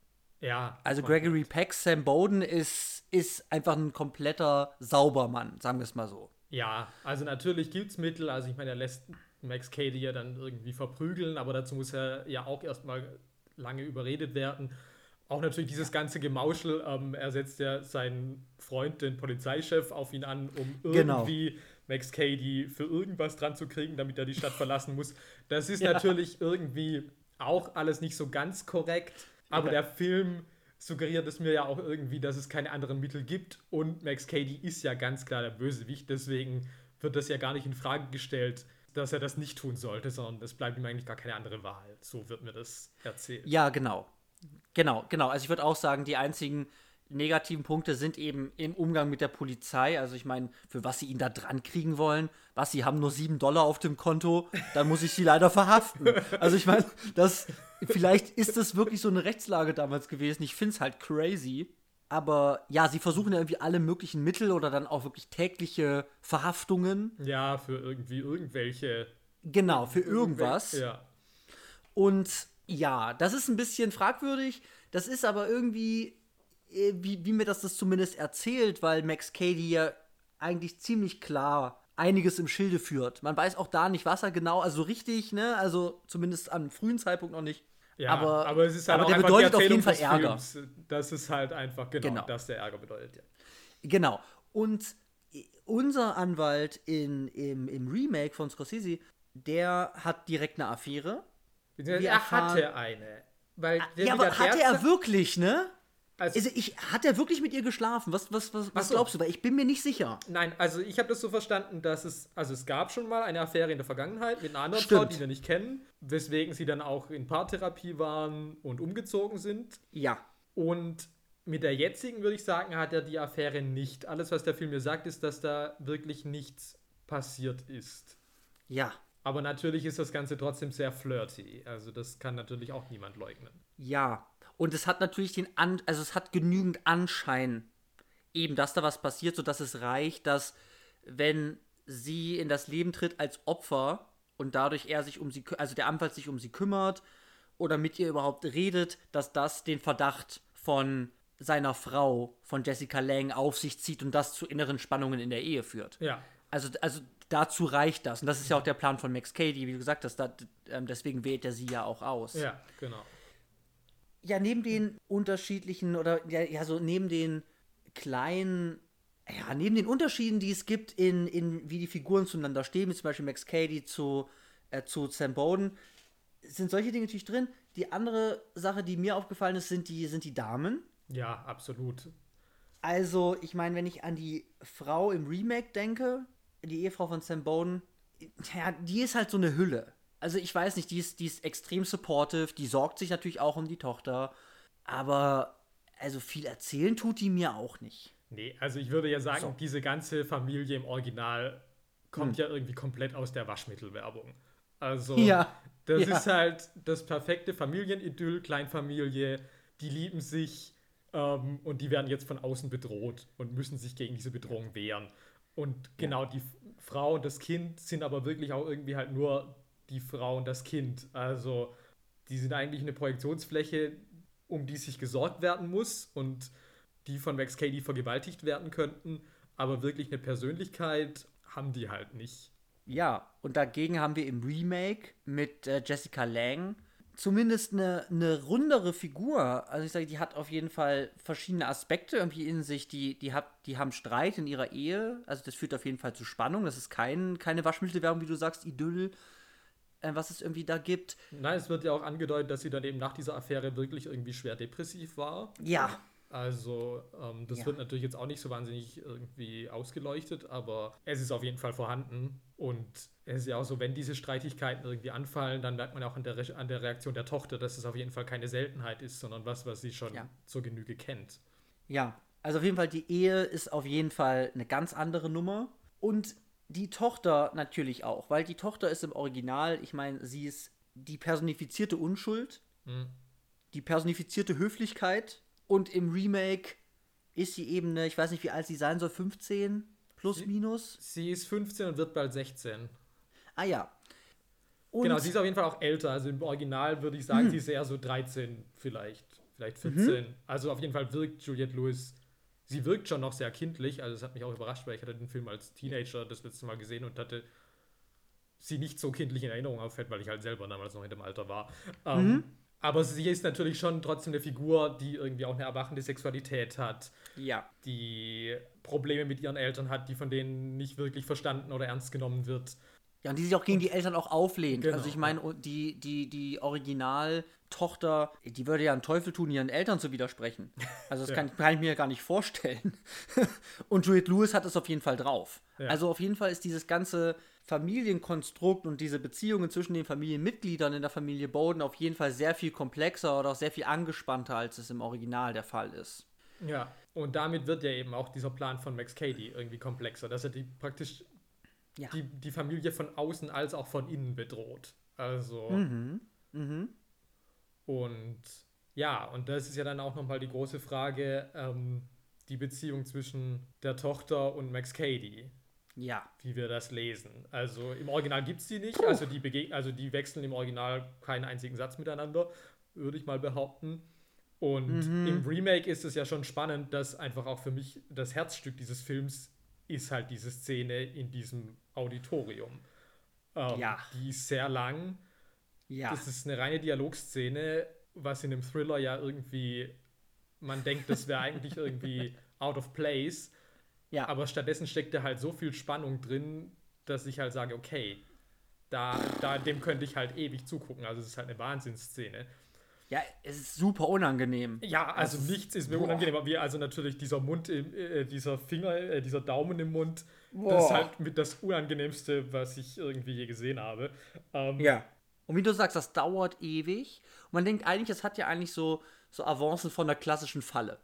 Ja. Also Gregory Peck, Sam Bowden ist, ist einfach ein kompletter Saubermann, sagen wir es mal so. Ja, also natürlich gibt es Mittel, also ich meine, er lässt Max Cady ja dann irgendwie verprügeln, aber dazu muss er ja auch erstmal lange überredet werden. Auch natürlich dieses ganze Gemauschel, ähm, er setzt ja seinen Freund, den Polizeichef, auf ihn an, um genau. irgendwie genau. Max Cady für irgendwas dran zu kriegen, damit er die Stadt verlassen muss. Das ist ja. natürlich irgendwie auch alles nicht so ganz korrekt, aber ja. der Film suggeriert es mir ja auch irgendwie, dass es keine anderen Mittel gibt und Max Cady ist ja ganz klar der Bösewicht, deswegen wird das ja gar nicht in Frage gestellt, dass er das nicht tun sollte, sondern es bleibt ihm eigentlich gar keine andere Wahl. So wird mir das erzählt. Ja, genau. Genau, genau. Also ich würde auch sagen, die einzigen negativen Punkte sind eben im Umgang mit der Polizei. Also ich meine, für was sie ihn da dran kriegen wollen, was sie haben nur sieben Dollar auf dem Konto, dann muss ich sie leider verhaften. Also ich meine, das vielleicht ist das wirklich so eine Rechtslage damals gewesen. Ich finde es halt crazy. Aber ja, sie versuchen ja irgendwie alle möglichen Mittel oder dann auch wirklich tägliche Verhaftungen. Ja, für irgendwie irgendwelche. Genau, für irgendwas. Ja. Und ja, das ist ein bisschen fragwürdig. Das ist aber irgendwie wie, wie mir das das zumindest erzählt, weil Max Cady ja eigentlich ziemlich klar einiges im Schilde führt. Man weiß auch da nicht, was er genau, also richtig, ne, also zumindest am frühen Zeitpunkt noch nicht. Ja, aber, aber es ist halt aber der bedeutet auf jeden Fall Ärger. Films. Das ist halt einfach genau, genau. das der Ärger bedeutet. Ja. Genau. Und unser Anwalt in, im, im Remake von Scorsese, der hat direkt eine Affäre. Er hatte eine. Weil ah, ja, aber hatte er wirklich, ne? Also, also, ich, hat er wirklich mit ihr geschlafen? Was, was, was, was so. glaubst du? Weil ich bin mir nicht sicher. Nein, also ich habe das so verstanden, dass es, also es gab schon mal eine Affäre in der Vergangenheit mit einer anderen Stimmt. Frau, die wir nicht kennen, weswegen sie dann auch in Paartherapie waren und umgezogen sind. Ja. Und mit der jetzigen würde ich sagen, hat er die Affäre nicht. Alles, was der Film mir sagt, ist, dass da wirklich nichts passiert ist. Ja. Aber natürlich ist das Ganze trotzdem sehr flirty. Also das kann natürlich auch niemand leugnen. Ja, und es hat natürlich den An also es hat genügend Anschein, eben, dass da was passiert, sodass es reicht, dass wenn sie in das Leben tritt als Opfer und dadurch er sich um sie, also der Anwalt sich um sie kümmert oder mit ihr überhaupt redet, dass das den Verdacht von seiner Frau, von Jessica Lang, auf sich zieht und das zu inneren Spannungen in der Ehe führt. Ja. Also, also dazu reicht das. Und das ist ja auch der Plan von Max Cady, wie du gesagt hast. Da, ähm, deswegen wählt er sie ja auch aus. Ja, genau ja, neben den unterschiedlichen oder ja, ja, so neben den kleinen, ja, neben den Unterschieden, die es gibt in, in wie die Figuren zueinander stehen, wie zum Beispiel Max Cady zu, äh, zu Sam Bowden, sind solche Dinge natürlich drin. Die andere Sache, die mir aufgefallen ist, sind die, sind die Damen. Ja, absolut. Also, ich meine, wenn ich an die Frau im Remake denke, die Ehefrau von Sam Bowden, ja, die ist halt so eine Hülle also ich weiß nicht, die ist, die ist extrem supportive, die sorgt sich natürlich auch um die Tochter, aber also viel erzählen tut die mir auch nicht. Nee, also ich würde ja sagen, so. diese ganze Familie im Original kommt hm. ja irgendwie komplett aus der Waschmittelwerbung. Also ja, das ja. ist halt das perfekte Familienidyll, Kleinfamilie, die lieben sich ähm, und die werden jetzt von außen bedroht und müssen sich gegen diese Bedrohung wehren. Und genau, ja. die Frau und das Kind sind aber wirklich auch irgendwie halt nur die Frau und das Kind. Also die sind eigentlich eine Projektionsfläche, um die sich gesorgt werden muss und die von Max Cady vergewaltigt werden könnten. Aber wirklich eine Persönlichkeit haben die halt nicht. Ja, und dagegen haben wir im Remake mit äh, Jessica Lang zumindest eine, eine rundere Figur. Also ich sage, die hat auf jeden Fall verschiedene Aspekte irgendwie in sich. Die, die, hat, die haben Streit in ihrer Ehe. Also das führt auf jeden Fall zu Spannung. Das ist kein, keine Waschmittelwerbung, wie du sagst, Idyll was es irgendwie da gibt. Nein, es wird ja auch angedeutet, dass sie dann eben nach dieser Affäre wirklich irgendwie schwer depressiv war. Ja. Also, ähm, das ja. wird natürlich jetzt auch nicht so wahnsinnig irgendwie ausgeleuchtet, aber es ist auf jeden Fall vorhanden. Und es ist ja auch so, wenn diese Streitigkeiten irgendwie anfallen, dann merkt man auch an der, Re an der Reaktion der Tochter, dass es auf jeden Fall keine Seltenheit ist, sondern was, was sie schon ja. zur Genüge kennt. Ja, Also auf jeden Fall, die Ehe ist auf jeden Fall eine ganz andere Nummer. Und die Tochter natürlich auch, weil die Tochter ist im Original, ich meine, sie ist die personifizierte Unschuld, mhm. die personifizierte Höflichkeit und im Remake ist sie eben eine, ich weiß nicht, wie alt sie sein soll, 15 plus sie, minus? Sie ist 15 und wird bald 16. Ah ja. Und genau, sie ist auf jeden Fall auch älter. Also im Original würde ich sagen, mhm. sie ist eher so 13 vielleicht, vielleicht 14. Mhm. Also auf jeden Fall wirkt Juliette Lewis sie wirkt schon noch sehr kindlich. Also, es hat mich auch überrascht, weil ich hatte den Film als Teenager das letzte Mal gesehen und hatte sie nicht so kindlich in Erinnerung auffällt, weil ich halt selber damals noch in dem Alter war. Ähm, mhm. aber sie ist natürlich schon trotzdem eine Figur, die irgendwie auch eine erwachende Sexualität hat. Ja. Die Probleme mit ihren Eltern hat, die von denen nicht wirklich verstanden oder ernst genommen wird. Ja, und die sich auch gegen die Eltern auch auflehnt. Genau, also ich meine, die, die, die Originaltochter, die würde ja einen Teufel tun, ihren Eltern zu widersprechen. Also das ja. kann, kann, ich mir ja gar nicht vorstellen. und Juliette Lewis hat es auf jeden Fall drauf. Ja. Also auf jeden Fall ist dieses ganze Familienkonstrukt und diese Beziehungen zwischen den Familienmitgliedern in der Familie Bowden auf jeden Fall sehr viel komplexer oder auch sehr viel angespannter, als es im Original der Fall ist. Ja, und damit wird ja eben auch dieser Plan von Max Cady irgendwie komplexer, dass er die praktisch ja. die, die Familie von außen als auch von innen bedroht. Also. Mhm. Mhm. Und ja, und das ist ja dann auch nochmal die große Frage, ähm, die Beziehung zwischen der Tochter und Max Cady. Ja. Wie wir das lesen. Also im Original gibt es die nicht, also die, also die wechseln im Original keinen einzigen Satz miteinander, würde ich mal behaupten. Und mhm. im Remake ist es ja schon spannend, dass einfach auch für mich das Herzstück dieses Films ist halt diese Szene in diesem Auditorium. Ähm, ja. Die ist sehr lang. Ja. Das ist eine reine Dialogszene, was in einem Thriller ja irgendwie, man denkt, das wäre eigentlich irgendwie out of place. Ja. Aber stattdessen steckt da halt so viel Spannung drin, dass ich halt sage, okay, da, da, dem könnte ich halt ewig zugucken. Also es ist halt eine Wahnsinnsszene. Ja, es ist super unangenehm. Ja, also ist, nichts ist mir boah. unangenehm, aber wie also natürlich dieser Mund, äh, dieser Finger, äh, dieser Daumen im Mund, boah. das ist halt mit das Unangenehmste, was ich irgendwie je gesehen habe. Ähm, ja. Und wie du sagst, das dauert ewig. Und man denkt eigentlich, es hat ja eigentlich so, so Avancen von der klassischen Falle.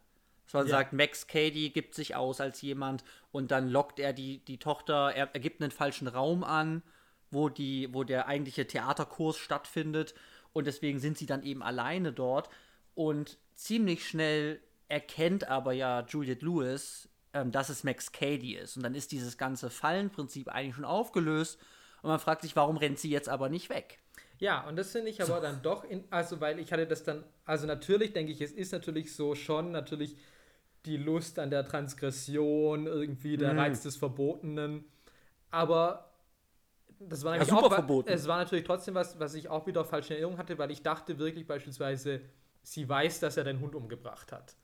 Dass man ja. sagt, Max Cady gibt sich aus als jemand und dann lockt er die, die Tochter, er, er gibt einen falschen Raum an, wo, die, wo der eigentliche Theaterkurs stattfindet und deswegen sind sie dann eben alleine dort und ziemlich schnell erkennt aber ja Juliette Lewis, ähm, dass es Max Cady ist und dann ist dieses ganze Fallenprinzip eigentlich schon aufgelöst und man fragt sich, warum rennt sie jetzt aber nicht weg? Ja, und das finde ich aber so. dann doch, in, also weil ich hatte das dann, also natürlich denke ich, es ist natürlich so schon, natürlich die Lust an der Transgression, irgendwie der mhm. Reiz des Verbotenen, aber das war ja, super auch, verboten. Es war natürlich trotzdem was, was ich auch wieder falsch in Erinnerung hatte, weil ich dachte wirklich beispielsweise, sie weiß, dass er den Hund umgebracht hat.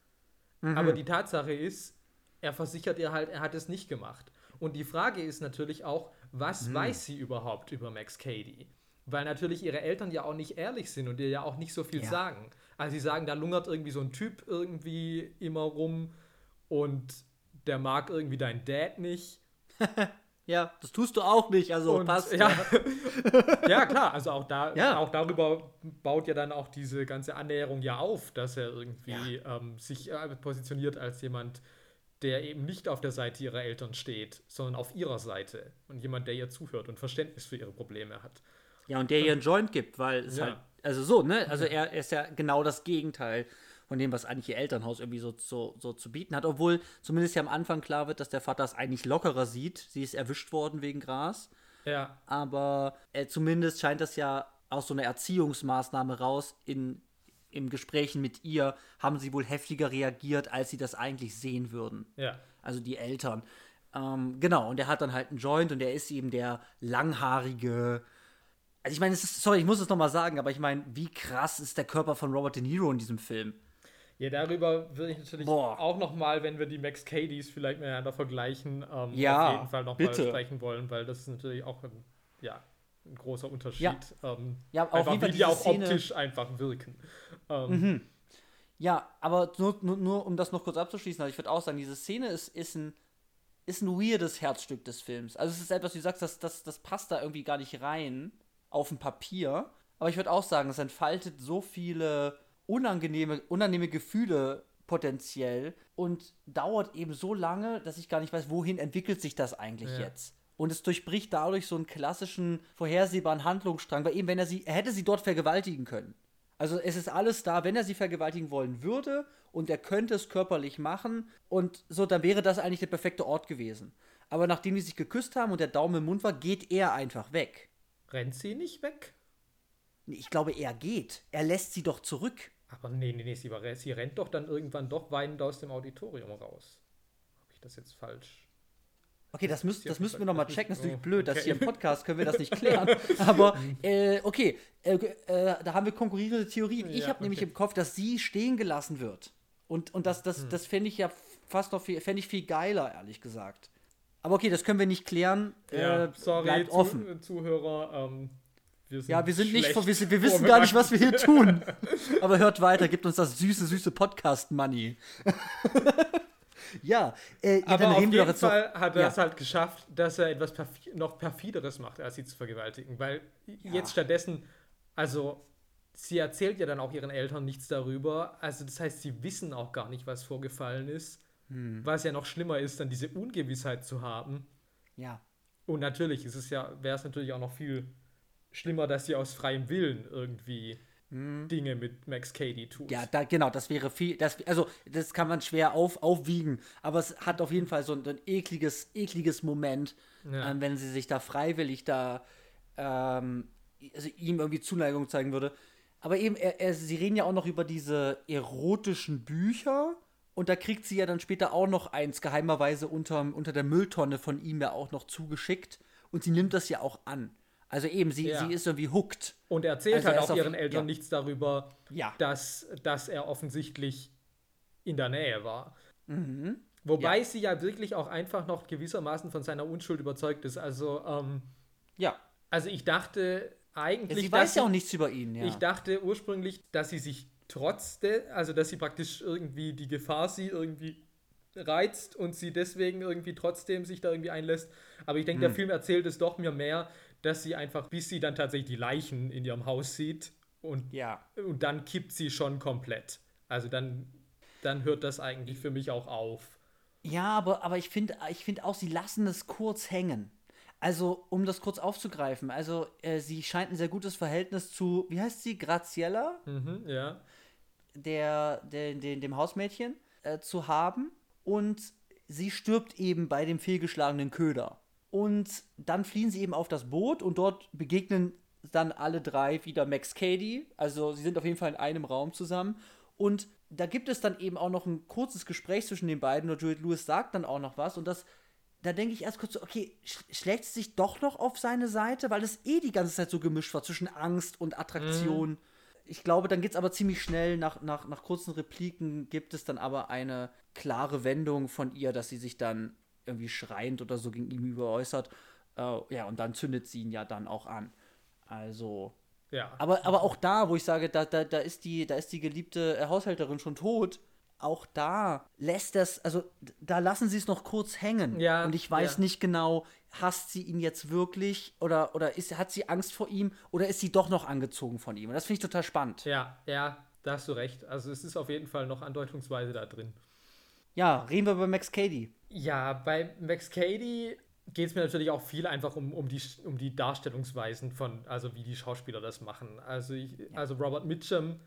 Mhm. Aber die Tatsache ist, er versichert ihr halt, er hat es nicht gemacht. Und die Frage ist natürlich auch, was mhm. weiß sie überhaupt über Max Cady? Weil natürlich ihre Eltern ja auch nicht ehrlich sind und ihr ja auch nicht so viel ja. sagen. Also sie sagen, da lungert irgendwie so ein Typ irgendwie immer rum und der mag irgendwie dein Dad nicht. Ja, das tust du auch nicht, also und, passt. Ja. ja, klar, also auch, da, ja. auch darüber baut ja dann auch diese ganze Annäherung ja auf, dass er irgendwie ja. ähm, sich äh, positioniert als jemand, der eben nicht auf der Seite ihrer Eltern steht, sondern auf ihrer Seite und jemand, der ihr zuhört und Verständnis für ihre Probleme hat. Ja, und der ihr einen Joint gibt, weil es ja. halt, also so, ne? Also er ist ja genau das Gegenteil von dem, was eigentlich ihr Elternhaus irgendwie so, so, so zu bieten hat. Obwohl zumindest ja am Anfang klar wird, dass der Vater es eigentlich lockerer sieht. Sie ist erwischt worden wegen Gras. Ja. Aber äh, zumindest scheint das ja aus so einer Erziehungsmaßnahme raus. In, in Gesprächen mit ihr haben sie wohl heftiger reagiert, als sie das eigentlich sehen würden. Ja. Also die Eltern. Ähm, genau, und er hat dann halt einen Joint und er ist eben der langhaarige, also ich meine, sorry, ich muss es nochmal sagen, aber ich meine, wie krass ist der Körper von Robert De Niro in diesem Film? Ja, darüber würde ich natürlich Boah. auch noch mal, wenn wir die Max Cadys vielleicht miteinander vergleichen, ähm, ja, auf jeden Fall noch bitte. mal sprechen wollen, weil das ist natürlich auch ein, ja, ein großer Unterschied. Ja, ähm, ja auf einfach, wie die auch Szene... optisch einfach wirken. Ähm, mhm. Ja, aber nur, nur, nur, um das noch kurz abzuschließen, also ich würde auch sagen, diese Szene ist, ist, ein, ist ein weirdes Herzstück des Films. Also es ist etwas, wie du sagst, das, das, das passt da irgendwie gar nicht rein auf dem Papier. Aber ich würde auch sagen, es entfaltet so viele unangenehme, unangenehme Gefühle potenziell und dauert eben so lange, dass ich gar nicht weiß, wohin entwickelt sich das eigentlich Ja. jetzt. Und es durchbricht dadurch so einen klassischen, vorhersehbaren Handlungsstrang, weil eben, wenn er sie, er hätte sie dort vergewaltigen können. Also es ist alles da, wenn er sie vergewaltigen wollen würde und er könnte es körperlich machen und so, dann wäre das eigentlich der perfekte Ort gewesen. Aber nachdem die sich geküsst haben und der Daumen im Mund war, geht er einfach weg. Rennt sie nicht weg? Ich glaube, er geht. Er lässt sie doch zurück. Aber nee, nee, nee, sie, war, sie rennt doch dann irgendwann doch weinend aus dem Auditorium raus. Habe ich das jetzt falsch? Okay, das, müssen, Sie das müssen wir nochmal das checken. Das ist natürlich oh, blöd, dass okay. hier im Podcast können wir das nicht klären. Aber äh, okay, äh, äh, da haben wir konkurrierende Theorien. Ich Ja, habe nämlich okay. im Kopf, dass sie stehen gelassen wird. Und, und das, Hm. das, das fände ich ja fast noch viel, fände ich viel geiler, ehrlich gesagt. Aber okay, das können wir nicht klären. Ja, äh, sorry, bleibt Zu, offen. Zuhörer. Ähm, wir Ja, wir sind nicht, wir, wir wissen gar nicht, was wir hier tun. Aber hört weiter, gebt uns das süße, süße Podcast-Money. ja, äh, ja, Aber auf jeden jetzt noch- Fall hat er Ja. es halt geschafft, dass er etwas perfi noch perfideres macht, als sie zu vergewaltigen. Weil jetzt stattdessen, also sie erzählt ja dann auch ihren Eltern nichts darüber. Also das heißt, sie wissen auch gar nicht, was vorgefallen ist. Hm. Was ja noch schlimmer ist, dann diese Ungewissheit zu haben. Ja, Und natürlich ist es ja, wäre es natürlich auch noch viel schlimmer, dass sie aus freiem Willen irgendwie Dinge mit Max Cady tut. Ja, da, genau, das wäre viel, das, also das kann man schwer auf, aufwiegen, aber es hat auf jeden Fall so ein, ein ekliges, ekliges Moment, Ja. ähm, wenn sie sich da freiwillig da, ähm, also ihm irgendwie Zuneigung zeigen würde. Aber eben, er, er, sie reden ja auch noch über diese erotischen Bücher und da kriegt sie ja dann später auch noch eins geheimerweise unter, unter der Mülltonne von ihm ja auch noch zugeschickt und sie nimmt das ja auch an. Also eben, sie, Ja. sie ist irgendwie hooked. Und er erzählt Also halt er auch auf- ihren Eltern ja. nichts darüber, Ja. dass, dass er offensichtlich in der Nähe war. Mhm. Wobei sie ja wirklich auch einfach noch gewissermaßen von seiner Unschuld überzeugt ist. Also, ähm, Ja. also ich dachte eigentlich, Sie weiß ja auch nichts über ihn, ja. Ich dachte ursprünglich, dass sie sich trotz der, also dass sie praktisch irgendwie die Gefahr sie irgendwie reizt und sie deswegen irgendwie trotzdem sich da irgendwie einlässt. Aber ich denke, der Film erzählt es doch mir mehr, dass sie einfach, bis sie dann tatsächlich die Leichen in ihrem Haus sieht und, ja. und dann kippt sie schon komplett. Also dann, dann hört das eigentlich für mich auch auf. Ja, aber, aber ich finde ich find auch, sie lassen es kurz hängen. Also, um das kurz aufzugreifen, also äh, sie scheint ein sehr gutes Verhältnis zu, wie heißt sie, Graziella, Mhm, ja. der, der, der, dem Hausmädchen, äh, zu haben. Und sie stirbt eben bei dem fehlgeschlagenen Köder. Und dann fliehen sie eben auf das Boot und dort begegnen dann alle drei wieder Max Cady. Also sie sind auf jeden Fall in einem Raum zusammen. Und da gibt es dann eben auch noch ein kurzes Gespräch zwischen den beiden und Juliette Lewis sagt dann auch noch was. Und das, da denke ich erst kurz so, okay, sch schlägt es sich doch noch auf seine Seite, weil es eh die ganze Zeit so gemischt war zwischen Angst und Attraktion. Ich glaube, dann geht es aber ziemlich schnell, nach, nach, nach kurzen Repliken gibt es dann aber eine klare Wendung von ihr, dass sie sich dann irgendwie schreiend oder so gegen ihn über äußert. Äh, ja, und dann zündet sie ihn ja dann auch an. Also. Ja. Aber, aber auch da, wo ich sage, da, da, da, ist, die, da ist die geliebte äh, Haushälterin schon tot, auch da lässt das, also da lassen sie es noch kurz hängen. Ja, Und ich weiß ja. nicht genau, hasst sie ihn jetzt wirklich oder, oder ist, hat sie Angst vor ihm oder ist sie doch noch angezogen von ihm? Und das finde ich total spannend. ja, ja, da hast du recht. Also es ist auf jeden Fall noch andeutungsweise da drin. Ja, reden wir über Max Cady. Ja, bei Max Cady geht es mir natürlich auch viel einfach um, um, die, um die Darstellungsweisen von, also wie die Schauspieler das machen. Also, ich, also Robert Mitchum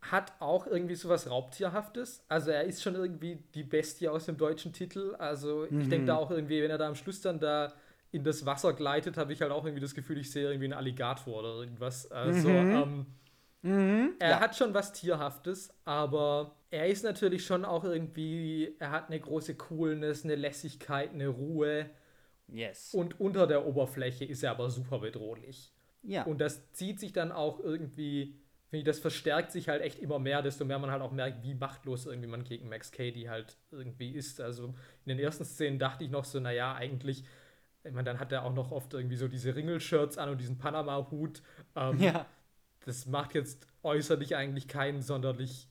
hat auch irgendwie sowas Raubtierhaftes. Also er ist schon irgendwie die Bestie aus dem deutschen Titel. Also ich denke da auch irgendwie, wenn er da am Schluss dann da in das Wasser gleitet, habe ich halt auch irgendwie das Gefühl, ich sehe irgendwie einen Alligator oder irgendwas. Also ähm, er Ja. hat schon was Tierhaftes, aber er ist natürlich schon auch irgendwie, er hat eine große Coolness, eine Lässigkeit, eine Ruhe. Yes. Und unter der Oberfläche ist er aber super bedrohlich. ja. Und das zieht sich dann auch irgendwie, finde ich, das verstärkt sich halt echt immer mehr, desto mehr man halt auch merkt, wie machtlos irgendwie man gegen Max Cady halt irgendwie ist. Also in den ersten Szenen dachte ich noch so, naja, eigentlich, ich meine, dann hat er auch noch oft irgendwie so diese Ringelshirts an und diesen Panama-Hut. Ähm, ja. Das macht jetzt äußerlich eigentlich keinen sonderlich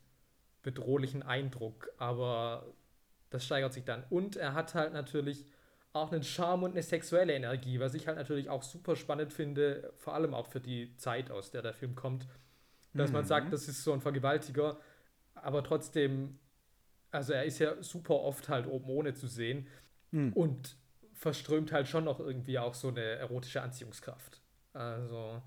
bedrohlichen Eindruck, aber das steigert sich dann. Und er hat halt natürlich auch einen Charme und eine sexuelle Energie, was ich halt natürlich auch super spannend finde, vor allem auch für die Zeit, aus der der Film kommt, dass man sagt, das ist so ein Vergewaltiger, aber trotzdem also er ist ja super oft halt oben ohne zu sehen hm. und verströmt halt schon noch irgendwie auch so eine erotische Anziehungskraft. Also.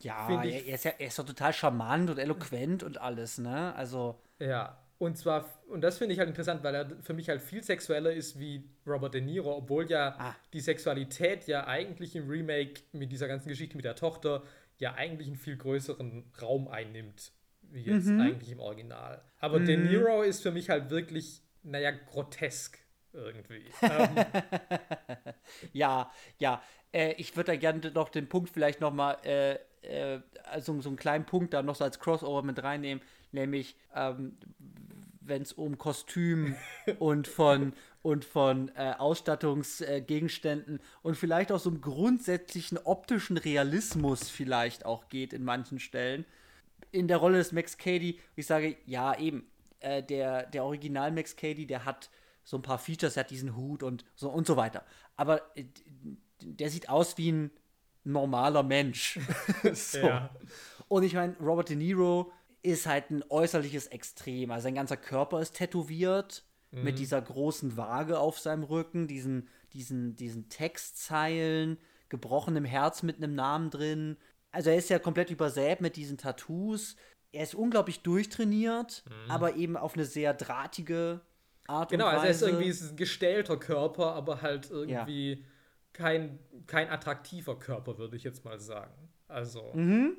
Ja, ich, er, ist ja, er ist doch total charmant und eloquent und alles, ne? Also. Ja, und zwar, und das finde ich halt interessant, weil er für mich halt viel sexueller ist wie Robert De Niro, obwohl ja ah. die Sexualität ja eigentlich im Remake mit dieser ganzen Geschichte mit der Tochter ja eigentlich einen viel größeren Raum einnimmt, wie jetzt mhm. eigentlich im Original. Aber mhm. De Niro ist für mich halt wirklich, naja, grotesk irgendwie. Ähm. ja, ja. Äh, ich würde da gerne noch den Punkt vielleicht nochmal, äh, äh, also so einen kleinen Punkt da noch so als Crossover mit reinnehmen, nämlich ähm, wenn es um Kostüm und von und von äh, Ausstattungsgegenständen und vielleicht auch so einem grundsätzlichen optischen Realismus vielleicht auch geht in manchen Stellen. In der Rolle des Max Cady, ich sage, ja, eben, äh, der, der Original Max Cady, der hat so ein paar Features, er hat diesen Hut und so und so weiter. Aber äh, der sieht aus wie ein normaler Mensch. so. Ja. Und ich meine, Robert De Niro ist halt ein äußerliches Extrem. Also sein ganzer Körper ist tätowiert mhm. mit dieser großen Waage auf seinem Rücken, diesen, diesen, diesen Textzeilen, gebrochenem Herz mit einem Namen drin. Also er ist ja komplett übersät mit diesen Tattoos. Er ist unglaublich durchtrainiert, mhm. aber eben auf eine sehr drahtige Art genau, und Weise. Genau, also er ist irgendwie ein gestellter Körper, aber halt irgendwie ja. Kein, kein attraktiver Körper, würde ich jetzt mal sagen. Also. Mhm.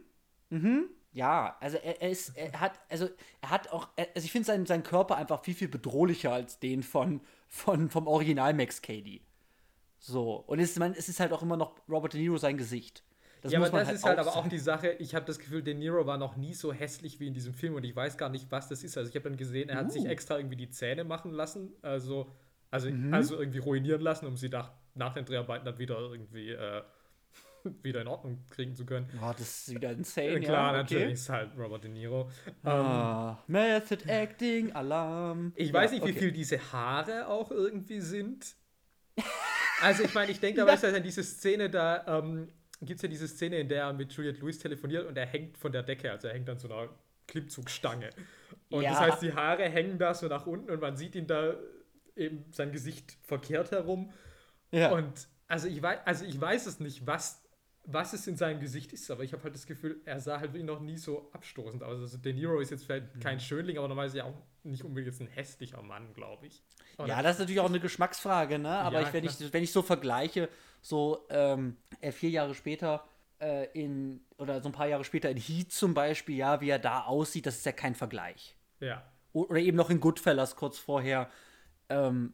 Mhm ja, also er, er, ist, er hat, also er hat auch, also ich finde seinen, seinen Körper einfach viel, viel bedrohlicher als den von, von, vom Original Max Cady. So. Und es ist, man, es ist halt auch immer noch Robert De Niro sein Gesicht. Das ja, aber das halt ist halt aber auch die Sache, ich habe das Gefühl, De Niro war noch nie so hässlich wie in diesem Film und ich weiß gar nicht, was das ist. Also ich habe dann gesehen, er hat uh. sich extra irgendwie die Zähne machen lassen, also, also, mhm. also irgendwie ruinieren lassen, um sie nach, nach den Dreharbeiten dann wieder irgendwie äh, wieder in Ordnung kriegen zu können. Oh, das ist wieder insane. Klar, ja, okay. natürlich ist halt Robert De Niro. Ah, ähm, Method Acting, Alarm. Ich ja, weiß nicht, okay. wie viel diese Haare auch irgendwie sind. Also ich meine, ich denke, da ja. ist ja diese Szene, da ähm, gibt es ja diese Szene, in der er mit Juliette Lewis telefoniert und er hängt von der Decke, also er hängt an so einer Klimmzugstange. Und ja. das heißt, die Haare hängen da so nach unten und man sieht ihn da eben sein Gesicht verkehrt herum. Ja. Und also ich weiß, also ich weiß es nicht, was was es in seinem Gesicht ist, aber ich habe halt das Gefühl, er sah halt wirklich noch nie so abstoßend aus. Also De Niro ist jetzt vielleicht mhm. kein Schönling, aber normalerweise ja auch nicht unbedingt jetzt ein hässlicher Mann, glaube ich. Oder? Ja, das ist natürlich auch eine Geschmacksfrage, ne? Aber ja, ich, wenn, ich, wenn ich so vergleiche, so ähm, vier Jahre später äh, in, oder so ein paar Jahre später in Heat zum Beispiel, ja, wie er da aussieht, das ist ja kein Vergleich. Ja. Oder eben noch in Goodfellas kurz vorher, ähm,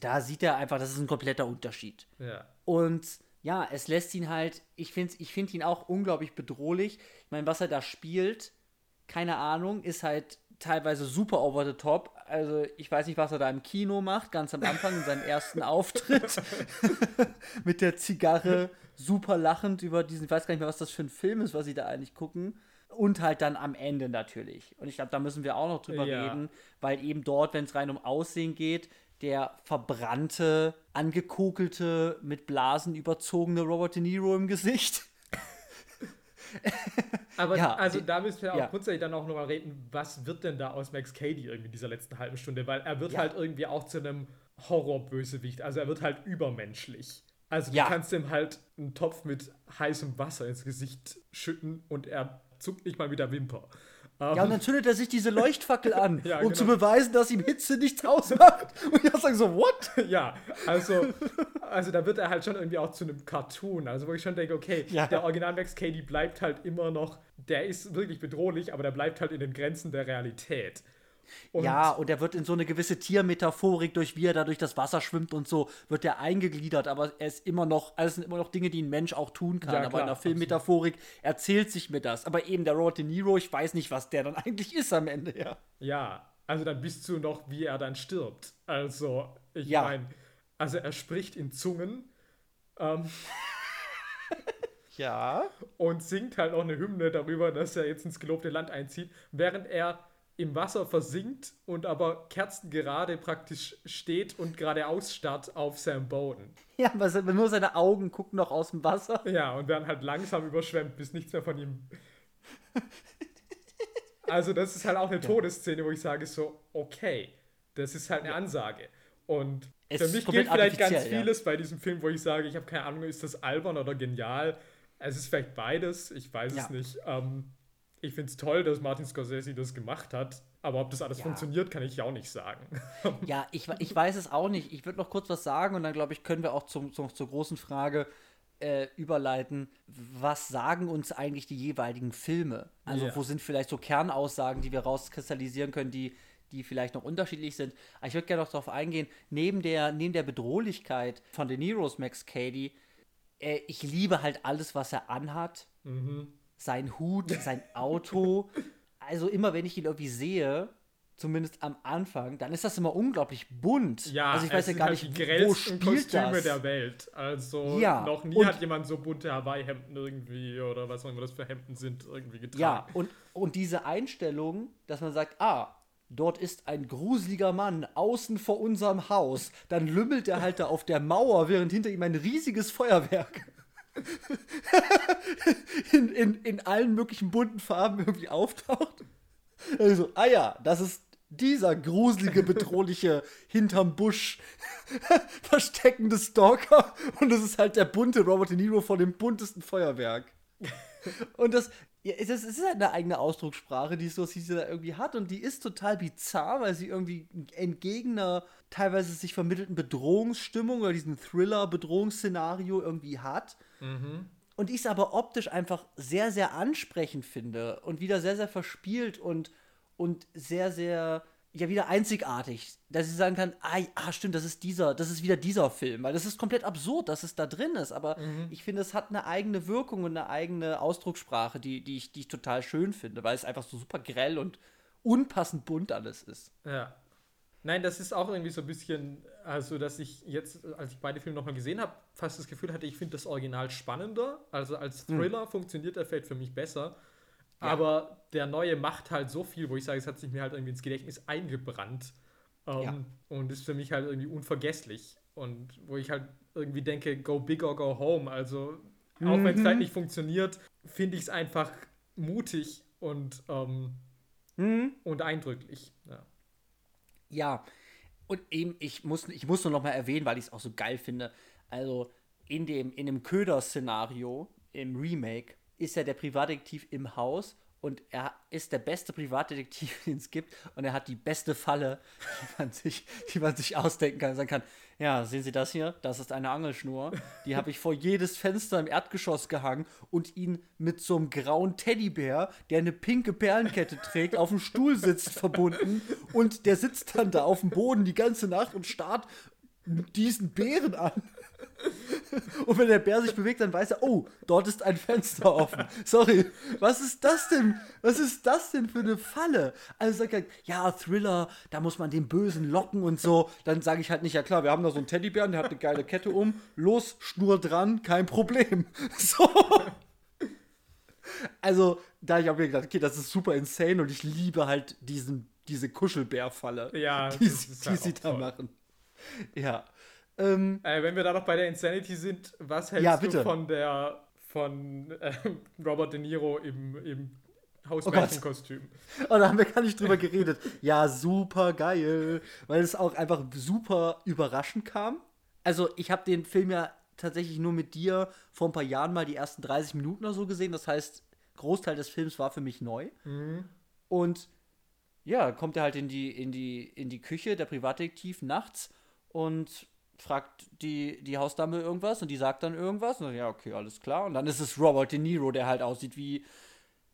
da sieht er einfach, das ist ein kompletter Unterschied. Ja. Und ja, es lässt ihn halt, ich finde ich find ihn auch unglaublich bedrohlich. Ich meine, was er da spielt, keine Ahnung, ist halt teilweise super over the top. Also ich weiß nicht, was er da im Kino macht, ganz am Anfang in seinem ersten Auftritt mit der Zigarre, super lachend über diesen, ich weiß gar nicht mehr, was das für ein Film ist, was sie da eigentlich gucken. Und halt dann am Ende natürlich. Und ich glaube, da müssen wir auch noch drüber ja. reden, weil eben dort, wenn es rein um Aussehen geht, der verbrannte, angekokelte, mit Blasen überzogene Robert De Niro im Gesicht. Aber ja, also da müssen wir auch ja. grundsätzlich dann auch nochmal reden, was wird denn da aus Max Cady irgendwie in dieser letzten halben Stunde? Weil er wird ja. halt irgendwie auch zu einem Horrorbösewicht. Also er wird halt übermenschlich. Also du kannst ihm halt einen Topf mit heißem Wasser ins Gesicht schütten und er zuckt nicht mal mit der Wimper. Um, ja, und dann zündet er sich diese Leuchtfackel an, ja, um genau. zu beweisen, dass ihm Hitze nichts ausmacht. Und ich sage so, what? Ja, also, also da wird er halt schon irgendwie auch zu einem Cartoon. Also wo ich schon denke, okay, ja. der Original Max Cady bleibt halt immer noch, der ist wirklich bedrohlich, aber der bleibt halt in den Grenzen der Realität. Und ja, und er wird in so eine gewisse Tiermetaphorik, durch wie er da durch das Wasser schwimmt und so, wird er eingegliedert, aber er ist immer noch, alles sind immer noch Dinge, die ein Mensch auch tun kann. Ja, aber in der Filmmetaphorik erzählt sich mir das. Aber eben der Robert De Niro, ich weiß nicht, was der dann eigentlich ist am Ende, ja. Ja, also dann bist du noch, wie er dann stirbt. Also, ich ja. meine, also er spricht in Zungen. Ähm, ja. Und singt halt auch eine Hymne darüber, dass er jetzt ins gelobte Land einzieht, während er im Wasser versinkt und aber kerzengerade praktisch steht und geradeaus starrt auf seinem Boden. Ja, aber nur seine Augen gucken noch aus dem Wasser. Ja, und dann halt langsam überschwemmt, bis nichts mehr von ihm. Also, das ist halt auch eine Todesszene, wo ich sage so, okay, das ist halt eine Ansage. Und es für mich gilt vielleicht ganz vieles ja. bei diesem Film, wo ich sage, ich habe keine Ahnung, ist das albern oder genial. Es ist vielleicht beides, ich weiß ja. es nicht. Ähm, ich finde es toll, dass Martin Scorsese das gemacht hat, aber ob das alles ja. funktioniert, kann ich auch nicht sagen. ja, ich, ich weiß es auch nicht. Ich würde noch kurz was sagen und dann, glaube ich, können wir auch zum, zum, zur großen Frage äh, überleiten. Was sagen uns eigentlich die jeweiligen Filme? Also, yeah. wo sind vielleicht so Kernaussagen, die wir rauskristallisieren können, die, die vielleicht noch unterschiedlich sind? Aber ich würde gerne noch darauf eingehen, neben der, neben der Bedrohlichkeit von De Niro's Max Cady, äh, ich liebe halt alles, was er anhat. Mhm. Sein Hut, sein Auto. also immer, wenn ich ihn irgendwie sehe, zumindest am Anfang, dann ist das immer unglaublich bunt. Ja, also ich weiß ja gar halt nicht, die wo spielt Kostüme das? der Welt. Also ja, noch nie hat jemand so bunte Hawaii-Hemden irgendwie oder was auch immer das für Hemden sind irgendwie getragen. Ja, und, und diese Einstellung, dass man sagt, ah, dort ist ein gruseliger Mann außen vor unserem Haus, dann lümmelt er halt da auf der Mauer, während hinter ihm ein riesiges Feuerwerk in, in, in allen möglichen bunten Farben irgendwie auftaucht. Also, ah ja, das ist dieser gruselige, bedrohliche, hinterm Busch versteckende Stalker. Und das ist halt der bunte Robert De Niro vor dem buntesten Feuerwerk. Und das, ja, es ist, es ist halt eine eigene Ausdruckssprache, die so sie da irgendwie hat. Und die ist total bizarr, weil sie irgendwie entgegen einer teilweise sich vermittelten Bedrohungsstimmung oder diesem Thriller-Bedrohungsszenario irgendwie hat. Mhm. Und ich es aber optisch einfach sehr, sehr ansprechend finde und wieder sehr, sehr verspielt und, und sehr, sehr, ja, wieder einzigartig. Dass ich sagen kann, ah, ah, stimmt, das ist dieser, das ist wieder dieser Film. Weil das ist komplett absurd, dass es da drin ist. Aber mhm. ich finde, es hat eine eigene Wirkung und eine eigene Ausdruckssprache, die, die, ich, die ich total schön finde, weil es einfach so super grell und unpassend bunt alles ist. Ja. Nein, das ist auch irgendwie so ein bisschen, also dass ich jetzt, als ich beide Filme nochmal gesehen habe, fast das Gefühl hatte, ich finde das Original spannender. Also als hm. Thriller mhm. funktioniert der Feld für mich besser. Ja. Aber der neue macht halt so viel, wo ich sage, es hat sich mir halt irgendwie ins Gedächtnis eingebrannt. Ähm, ja. Und ist für mich halt irgendwie unvergesslich. Und wo ich halt irgendwie denke, go big or go home. Also mhm. auch wenn es halt nicht funktioniert, finde ich es einfach mutig und, ähm, mhm. und eindrücklich. Ja. Ja, und eben, ich muss, ich muss nur noch mal erwähnen, weil ich es auch so geil finde. Also, in dem, in dem Köder-Szenario, im Remake, ist ja der Privatdetektiv im Haus und er ist der beste Privatdetektiv, den es gibt und er hat die beste Falle, die man sich, die man sich ausdenken kann. Sagen kann, ja, sehen Sie das hier? Das ist eine Angelschnur. Die habe ich vor jedes Fenster im Erdgeschoss gehangen und ihn mit so einem grauen Teddybär, der eine pinke Perlenkette trägt, auf dem Stuhl sitzt, verbunden. Und der sitzt dann da auf dem Boden die ganze Nacht und starrt diesen Bären an. Und wenn der Bär sich bewegt, dann weiß er, oh, dort ist ein Fenster offen. Sorry, was ist das denn? Was ist das denn für eine Falle? Also sagt er, ja, Thriller, da muss man den Bösen locken und so. Dann sage ich halt nicht, ja klar, wir haben da so einen Teddybären, der hat eine geile Kette um. Los, Schnur dran, kein Problem. So. Also, da habe ich auch mir gedacht, okay, das ist super insane und ich liebe halt diesen, diese Kuschelbärfalle, ja, die, die halt sie da machen. Ja. Ähm, äh, wenn wir da noch bei der Insanity sind, was hältst ja, du von der von äh, Robert De Niro im, im Hausmärchenkostüm? Oh, oh, da haben wir gar nicht drüber geredet. Ja, super geil, weil es auch einfach super überraschend kam. Also, ich habe den Film ja tatsächlich nur mit dir vor ein paar Jahren mal die ersten 30 Minuten oder so gesehen. Das heißt, Großteil des Films war für mich neu. Mhm. Und ja, kommt er halt in die, in die, in die Küche, der Privatdetektiv, nachts und fragt die, die Hausdame irgendwas und die sagt dann irgendwas. Und dann, ja, okay, alles klar. Und dann ist es Robert De Niro, der halt aussieht wie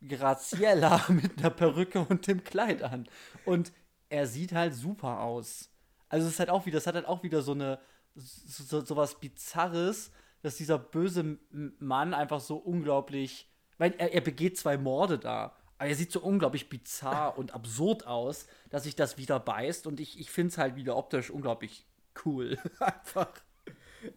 Graziella mit einer Perücke und dem Kleid an. Und er sieht halt super aus. Also es ist halt auch wieder, das hat halt auch wieder so eine, so, so was Bizarres, dass dieser böse Mann einfach so unglaublich, weil er, er begeht zwei Morde da. Aber er sieht so unglaublich bizarr und absurd aus, dass sich das wieder beißt. Und ich, ich finde es halt wieder optisch unglaublich cool. Einfach.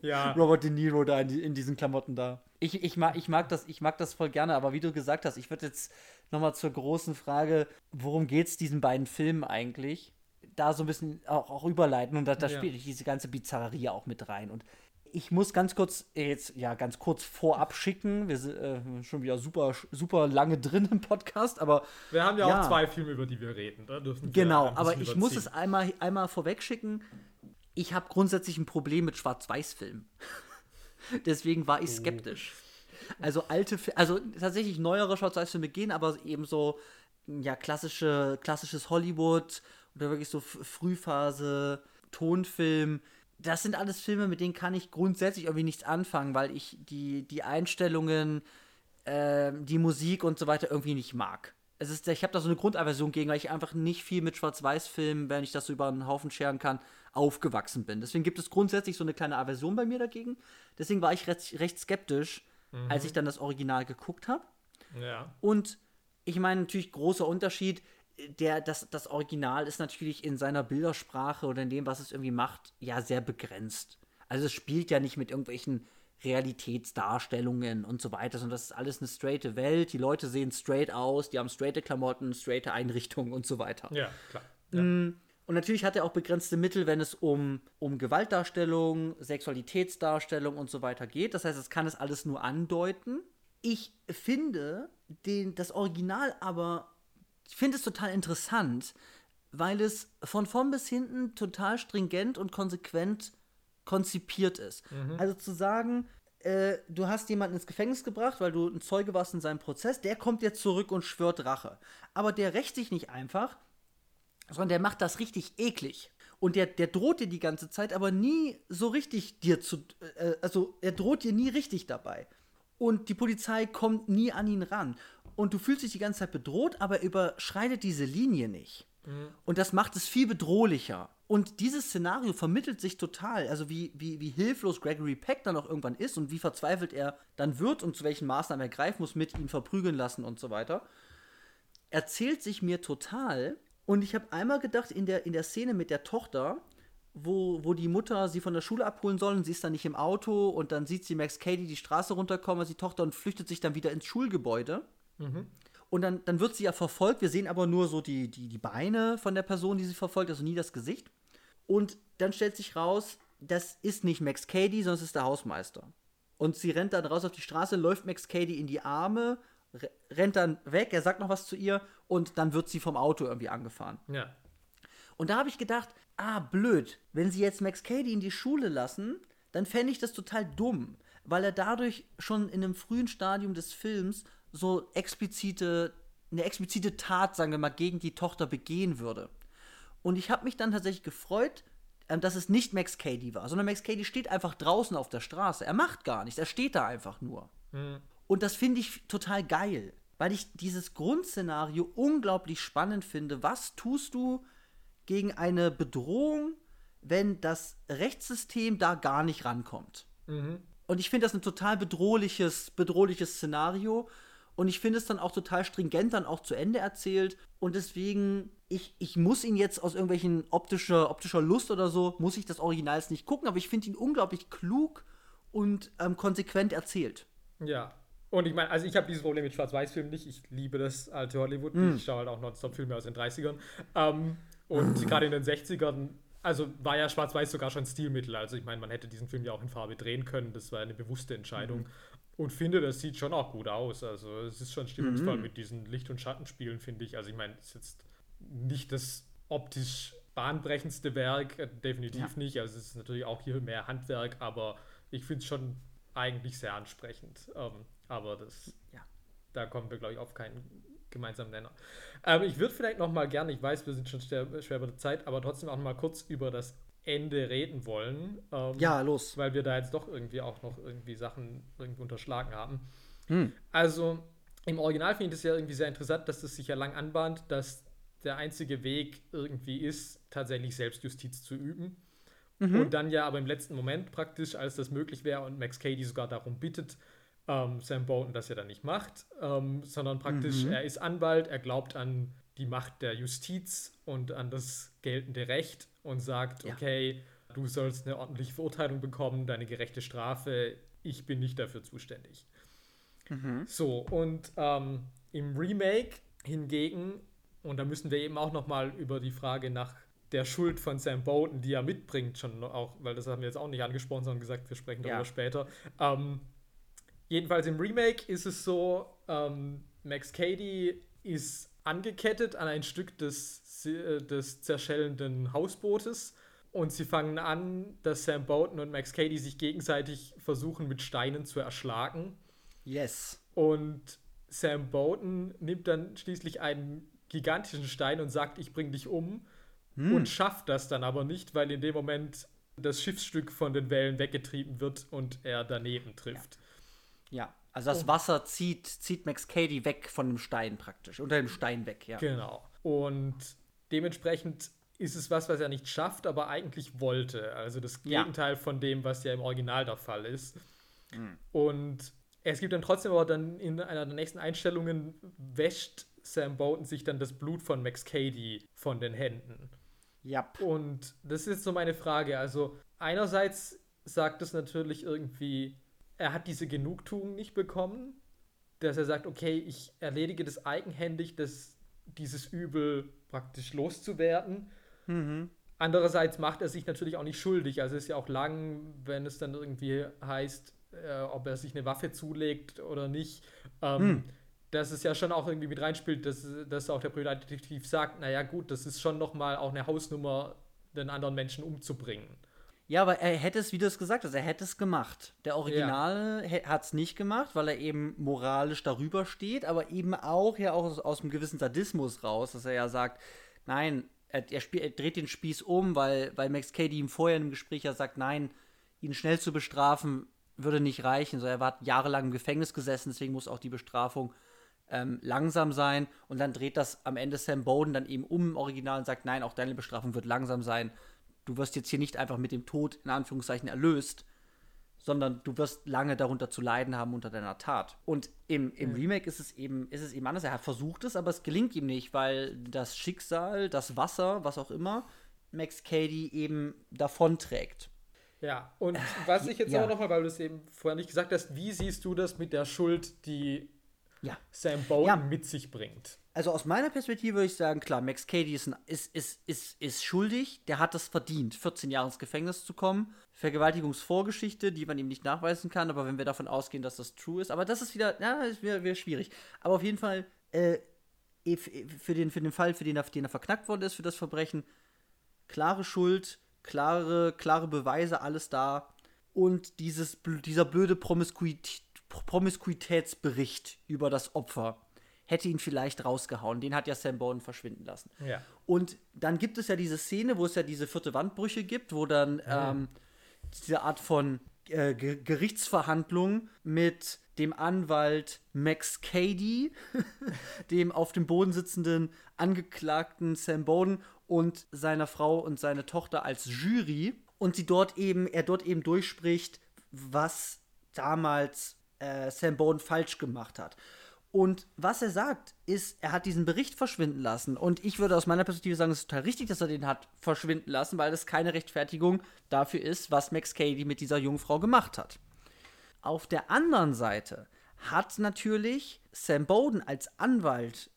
Ja. Robert De Niro da in, die, in, diesen Klamotten da. Ich, ich, mag, ich, mag das, ich mag das voll gerne, aber wie du gesagt hast, ich würde jetzt nochmal zur großen Frage, worum geht es diesen beiden Filmen eigentlich? Da so ein bisschen auch, auch überleiten und da, da ja. spielt diese ganze Bizarrerie auch mit rein. Und Ich muss ganz kurz, jetzt ja, ganz kurz vorab schicken. Wir sind äh, schon wieder super, super lange drin im Podcast, aber. Wir haben ja, ja. auch zwei Filme, über die wir reden. Da dürfen genau, aber ich überziehen. muss es einmal, einmal vorweg schicken. Ich habe grundsätzlich ein Problem mit Schwarz-Weiß-Filmen. Deswegen war ich oh. skeptisch. Also alte, also tatsächlich neuere Schwarz-Weiß-Filme gehen, aber eben so, ja, klassische, klassisches Hollywood oder wirklich so Frühphase, Tonfilm das sind alles Filme, mit denen kann ich grundsätzlich irgendwie nichts anfangen, weil ich die, die Einstellungen, äh, die Musik und so weiter irgendwie nicht mag. Es ist, ich habe da so eine Grundaversion gegen, weil ich einfach nicht viel mit Schwarz-Weiß-Filmen, wenn ich das so über einen Haufen scheren kann, aufgewachsen bin. Deswegen gibt es grundsätzlich so eine kleine Aversion bei mir dagegen. Deswegen war ich recht, recht skeptisch, mhm. als ich dann das Original geguckt habe. Ja. Und ich meine, natürlich großer Unterschied der, das, das Original ist natürlich in seiner Bildersprache oder in dem, was es irgendwie macht, ja sehr begrenzt. Also es spielt ja nicht mit irgendwelchen Realitätsdarstellungen und so weiter, sondern das ist alles eine straighte Welt. Die Leute sehen straight aus, die haben straighte Klamotten, straighte Einrichtungen und so weiter. Ja, klar. Ja. Und natürlich hat er auch begrenzte Mittel, wenn es um, um Gewaltdarstellung, Sexualitätsdarstellung und so weiter geht. Das heißt, es kann es alles nur andeuten. Ich finde den, das Original aber ich finde es total interessant, weil es von vorn bis hinten total stringent und konsequent konzipiert ist. Mhm. Also zu sagen, äh, du hast jemanden ins Gefängnis gebracht, weil du ein Zeuge warst in seinem Prozess, der kommt jetzt zurück und schwört Rache. Aber der rächt sich nicht einfach, sondern der macht das richtig eklig. Und der, der droht dir die ganze Zeit, aber nie so richtig dir zu. Äh, also er droht dir nie richtig dabei. Und die Polizei kommt nie an ihn ran und du fühlst dich die ganze Zeit bedroht, aber überschreitet diese Linie nicht. Mhm. Und das macht es viel bedrohlicher. Und dieses Szenario vermittelt sich total. Also wie, wie, wie hilflos Gregory Peck dann auch irgendwann ist und wie verzweifelt er dann wird und zu welchen Maßnahmen er greifen muss, mit ihm verprügeln lassen und so weiter. Erzählt sich mir total. Und ich habe einmal gedacht, in der, in der Szene mit der Tochter, wo, wo die Mutter sie von der Schule abholen soll und sie ist dann nicht im Auto und dann sieht sie Max Cady die Straße runterkommen, also die Tochter und flüchtet sich dann wieder ins Schulgebäude. Mhm. Und dann, dann wird sie ja verfolgt. Wir sehen aber nur so die, die, die Beine von der Person, die sie verfolgt, also nie das Gesicht. Und dann stellt sich raus, das ist nicht Max Cady, sondern es ist der Hausmeister. Und sie rennt dann raus auf die Straße, läuft Max Cady in die Arme, rennt dann weg, er sagt noch was zu ihr und dann wird sie vom Auto irgendwie angefahren. Ja. Und da habe ich gedacht, ah, blöd, wenn sie jetzt Max Cady in die Schule lassen, dann fände ich das total dumm, weil er dadurch schon in einem frühen Stadium des Films so explizite, eine explizite Tat, sagen wir mal, gegen die Tochter begehen würde. Und ich habe mich dann tatsächlich gefreut, ähm, dass es nicht Max Cady war, sondern Max Cady steht einfach draußen auf der Straße. Er macht gar nichts, er steht da einfach nur. Mhm. Und das finde ich total geil, weil ich dieses Grundszenario unglaublich spannend finde. Was tust du gegen eine Bedrohung, wenn das Rechtssystem da gar nicht rankommt? Mhm. Und ich finde das ein total bedrohliches, bedrohliches Szenario. Und ich finde es dann auch total stringent dann auch zu Ende erzählt. Und deswegen, ich, ich muss ihn jetzt aus irgendwelchen optischer, optischer Lust oder so, muss ich das Original nicht gucken, aber ich finde ihn unglaublich klug und ähm, konsequent erzählt. Ja. Und ich meine, also ich habe dieses Problem mit Schwarz-Weiß-Filmen nicht. Ich liebe das alte Hollywood. Mm. Ich schaue halt auch Nonstop-Filme aus den 30ern. Ähm, und gerade in den 60ern also war ja Schwarz-Weiß sogar schon Stilmittel. Also ich meine, man hätte diesen Film ja auch in Farbe drehen können. Das war eine bewusste Entscheidung. Mhm. Und finde, das sieht schon auch gut aus. Also es ist schon stimmungsvoll mhm. mit diesen Licht- und Schattenspielen, finde ich. Also ich meine, es ist jetzt nicht das optisch bahnbrechendste Werk, äh, definitiv ja. nicht. Also es ist natürlich auch hier mehr Handwerk, aber ich finde es schon eigentlich sehr ansprechend. Ähm, aber das, ja, da kommen wir, glaube ich, auf keinen gemeinsamen Nenner. Ähm, ich würde vielleicht noch mal gerne, ich weiß, wir sind schon schwer, schwer bei der Zeit, aber trotzdem auch noch mal kurz über das Ende reden wollen. Ähm, ja, los. Weil wir da jetzt doch irgendwie auch noch irgendwie Sachen irgendwie unterschlagen haben. Hm. Also im Original finde ich das ja irgendwie sehr interessant, dass das sich ja lang anbahnt, dass der einzige Weg irgendwie ist, tatsächlich Selbstjustiz zu üben. Mhm. Und dann ja aber im letzten Moment praktisch, als das möglich wäre und Max Cady sogar darum bittet, ähm, Sam Bolton das ja dann nicht macht, ähm, sondern praktisch, mhm. er ist Anwalt, er glaubt an die Macht der Justiz und an das geltende Recht und sagt, ja. okay, du sollst eine ordentliche Verurteilung bekommen, deine gerechte Strafe, ich bin nicht dafür zuständig. Mhm. So, und ähm, im Remake hingegen, und da müssen wir eben auch noch mal über die Frage nach der Schuld von Sam Bowden, die er mitbringt, schon auch, weil das haben wir jetzt auch nicht angesprochen, sondern gesagt, wir sprechen darüber ja. später. Ähm, jedenfalls im Remake ist es so, ähm, Max Cady ist angekettet an ein Stück des, äh, des zerschellenden Hausbootes und sie fangen an, dass Sam Bowden und Max Cady sich gegenseitig versuchen mit Steinen zu erschlagen. Yes. Und Sam Bowden nimmt dann schließlich einen gigantischen Stein und sagt, ich bring dich um hm. und schafft das dann aber nicht, weil in dem Moment das Schiffsstück von den Wellen weggetrieben wird und er daneben trifft. Ja, ja. also das Wasser zieht, zieht Max Cady weg von dem Stein praktisch, unter dem Stein weg, ja. Genau. Und dementsprechend ist es was, was er nicht schafft, aber eigentlich wollte. Also das Gegenteil ja. von dem, was ja im Original der Fall ist. Mhm. Und es gibt dann trotzdem aber dann in einer der nächsten Einstellungen wäscht Sam Bowden sich dann das Blut von Max Cady von den Händen. Ja. Und das ist so meine Frage. Also einerseits sagt es natürlich irgendwie, er hat diese Genugtuung nicht bekommen, dass er sagt, okay, ich erledige das eigenhändig, das, dieses Übel praktisch loszuwerden. Mhm. Andererseits macht er sich natürlich auch nicht schuldig. Also es ist ja auch lang, wenn es dann irgendwie heißt, äh, ob er sich eine Waffe zulegt oder nicht. Ähm, hm dass es ja schon auch irgendwie mit reinspielt, dass, dass auch der Privatdetektiv sagt, naja gut, das ist schon nochmal auch eine Hausnummer, den anderen Menschen umzubringen. Ja, aber er hätte es, wie du es gesagt hast, er hätte es gemacht. Der Original ja. hat es nicht gemacht, weil er eben moralisch darüber steht, aber eben auch ja auch aus, aus einem gewissen Sadismus raus, dass er ja sagt, nein, er, er, er dreht den Spieß um, weil, weil Max Cady ihm vorher im Gespräch ja sagt, nein, ihn schnell zu bestrafen würde nicht reichen. So, er war jahrelang im Gefängnis gesessen, deswegen muss auch die Bestrafung ähm, langsam sein und dann dreht das am Ende Sam Bowden dann eben um im Original und sagt, nein, auch deine Bestrafung wird langsam sein. Du wirst jetzt hier nicht einfach mit dem Tod in Anführungszeichen erlöst, sondern du wirst lange darunter zu leiden haben unter deiner Tat. Und im, im Remake ist es eben ist es eben anders. Er hat versucht es, aber es gelingt ihm nicht, weil das Schicksal, das Wasser, was auch immer, Max Cady eben davonträgt. Ja, und was ich jetzt ja. aber nochmal, weil du es eben vorher nicht gesagt hast, wie siehst du das mit der Schuld, die ja. Sam Bowden ja. mit sich bringt. Also aus meiner Perspektive würde ich sagen, klar, Max Cady ist, ist, ist, ist, ist schuldig, der hat es verdient, 14 Jahre ins Gefängnis zu kommen. Vergewaltigungsvorgeschichte, die man ihm nicht nachweisen kann, aber wenn wir davon ausgehen, dass das true ist, aber das ist wieder, ja, das wäre wär schwierig. Aber auf jeden Fall, äh, für, den, für den Fall, für den er, den er verknackt worden ist, für das Verbrechen, klare Schuld, klare, klare Beweise, alles da. Und dieses, dieser blöde Promiskuität Promiskuitätsbericht über das Opfer hätte ihn vielleicht rausgehauen. Den hat ja Sam Bowden verschwinden lassen. Ja. Und dann gibt es ja diese Szene, wo es ja diese vierte Wandbrüche gibt, wo dann mhm. ähm, diese Art von äh, Gerichtsverhandlung mit dem Anwalt Max Cady, dem auf dem Boden sitzenden Angeklagten Sam Bowden und seiner Frau und seine Tochter als Jury und sie dort eben, er dort eben durchspricht, was damals äh, Sam Bowden falsch gemacht hat. Und was er sagt, ist, er hat diesen Bericht verschwinden lassen. Und ich würde aus meiner Perspektive sagen, es ist total richtig, dass er den hat verschwinden lassen, weil das keine Rechtfertigung dafür ist, was Max Cady mit dieser Jungfrau gemacht hat. Auf der anderen Seite hat natürlich Sam Bowden als Anwalt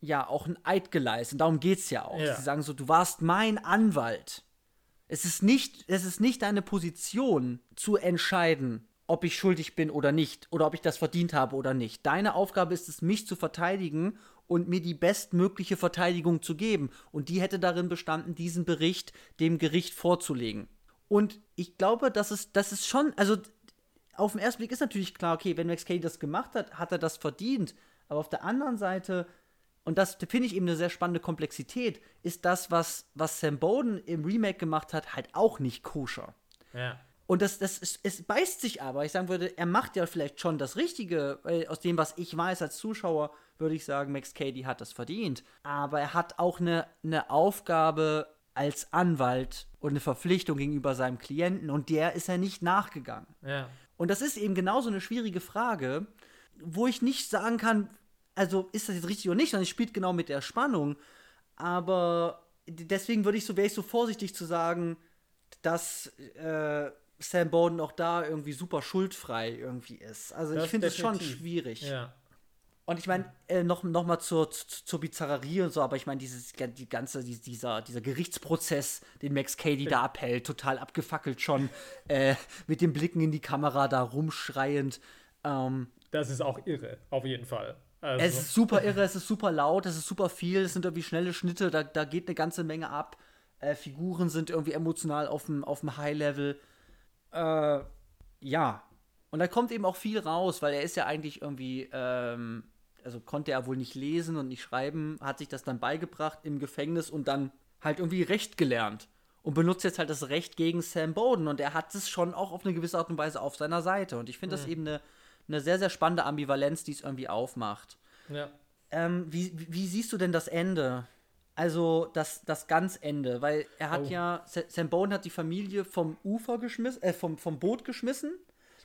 ja auch ein Eid geleistet. Darum geht es ja auch. Ja. Sie sagen so, du warst mein Anwalt. Es ist nicht, es ist nicht deine Position zu entscheiden, ob ich schuldig bin oder nicht oder ob ich das verdient habe oder nicht. Deine Aufgabe ist es, mich zu verteidigen und mir die bestmögliche Verteidigung zu geben. Und die hätte darin bestanden, diesen Bericht dem Gericht vorzulegen. Und ich glaube, dass es, das ist schon, also auf den ersten Blick ist natürlich klar, okay, wenn Max Cady das gemacht hat, hat er das verdient. Aber auf der anderen Seite, und das finde ich eben eine sehr spannende Komplexität, ist das, was, was Sam Bowden im Remake gemacht hat, halt auch nicht koscher. Ja. Und das, das es, es beißt sich aber. Ich sagen würde, er macht ja vielleicht schon das Richtige. Aus dem, was ich weiß als Zuschauer, würde ich sagen, Max Cady hat das verdient. Aber er hat auch eine, eine Aufgabe als Anwalt und eine Verpflichtung gegenüber seinem Klienten und der ist er nicht nachgegangen. Ja. Und das ist eben genauso eine schwierige Frage, wo ich nicht sagen kann, also ist das jetzt richtig oder nicht, sondern es spielt genau mit der Spannung. Aber deswegen würde ich so, wäre ich so vorsichtig zu sagen, dass äh, Sam Bowden auch da irgendwie super schuldfrei irgendwie ist. Also das ich finde es schon schwierig. Ja. Und ich meine, äh, noch, noch mal zur, zur, zur Bizarrerie und so, aber ich meine, dieses, die ganze, dieser, dieser Gerichtsprozess, den Max Cady da abhält, total abgefackelt schon, äh, mit den Blicken in die Kamera da rumschreiend. Ähm, das ist auch irre, auf jeden Fall. Also. Es ist super irre, es ist super laut, es ist super viel, es sind irgendwie schnelle Schnitte, da, da geht eine ganze Menge ab. Äh, Figuren sind irgendwie emotional auf dem, auf dem High-Level. Äh, ja. Und da kommt eben auch viel raus, weil er ist ja eigentlich irgendwie ähm, also konnte er wohl nicht lesen und nicht schreiben, hat sich das dann beigebracht im Gefängnis und dann halt irgendwie Recht gelernt und benutzt jetzt halt das Recht gegen Sam Bowden und er hat es schon auch auf eine gewisse Art und Weise auf seiner Seite und ich finde mhm. das eben eine, eine sehr, sehr spannende Ambivalenz, die es irgendwie aufmacht. Ja. Ähm, wie, wie siehst du denn das Ende? Also das, das ganz Ende, weil er hat oh. ja, Sam Bowden hat die Familie vom Ufer geschmissen, äh, vom, vom Boot geschmissen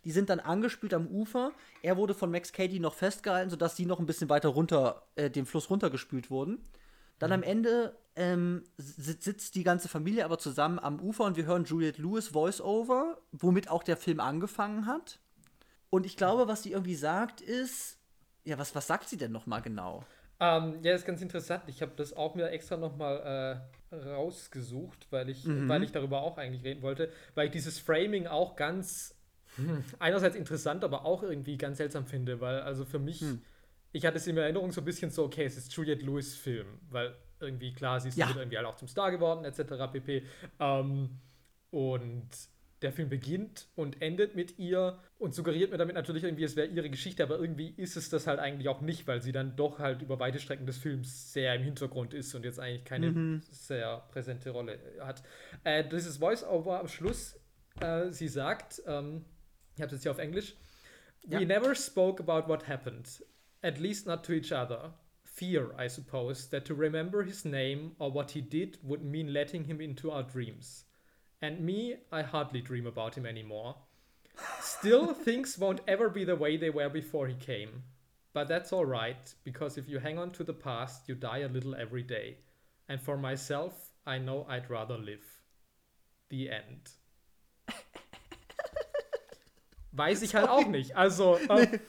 die sind dann angespült am Ufer. Er wurde von Max Cady noch festgehalten, sodass sie noch ein bisschen weiter runter, äh, den Fluss runtergespült wurden. Dann mhm. am Ende ähm, sitzt die ganze Familie aber zusammen am Ufer und wir hören Juliette Lewis Voice-Over, womit auch der Film angefangen hat. Und ich glaube, was sie irgendwie sagt, ist. Ja, was, was sagt sie denn nochmal genau? Ähm, ja, ist ganz interessant. Ich habe das auch mir extra nochmal äh, rausgesucht, weil ich, mhm. weil ich darüber auch eigentlich reden wollte, weil ich dieses Framing auch ganz hm. einerseits interessant, aber auch irgendwie ganz seltsam finde, weil also für mich, hm. ich hatte es in Erinnerung so ein bisschen so, okay, es ist Juliette Lewis Film, weil irgendwie klar, sie ist ja. irgendwie halt auch zum Star geworden, etc. pp. Ähm, und der Film beginnt und endet mit ihr und suggeriert mir damit natürlich irgendwie, es wäre ihre Geschichte, aber irgendwie ist es das halt eigentlich auch nicht, weil sie dann doch halt über weite Strecken des Films sehr im Hintergrund ist und jetzt eigentlich keine mhm. sehr präsente Rolle hat. Äh, dieses Voice-Over am Schluss, äh, sie sagt, ähm, ich habe es jetzt hier auf Englisch. We ja. never spoke about what happened, at least not to each other. Fear, I suppose, that to remember his name or what he did would mean letting him into our dreams. And me, I hardly dream about him anymore. Still, things won't ever be the way they were before he came. But that's alright, because if you hang on to the past, you die a little every day. And for myself, I know I'd rather live. The end. Weiß ich halt auch nicht. Also. Ähm, nee,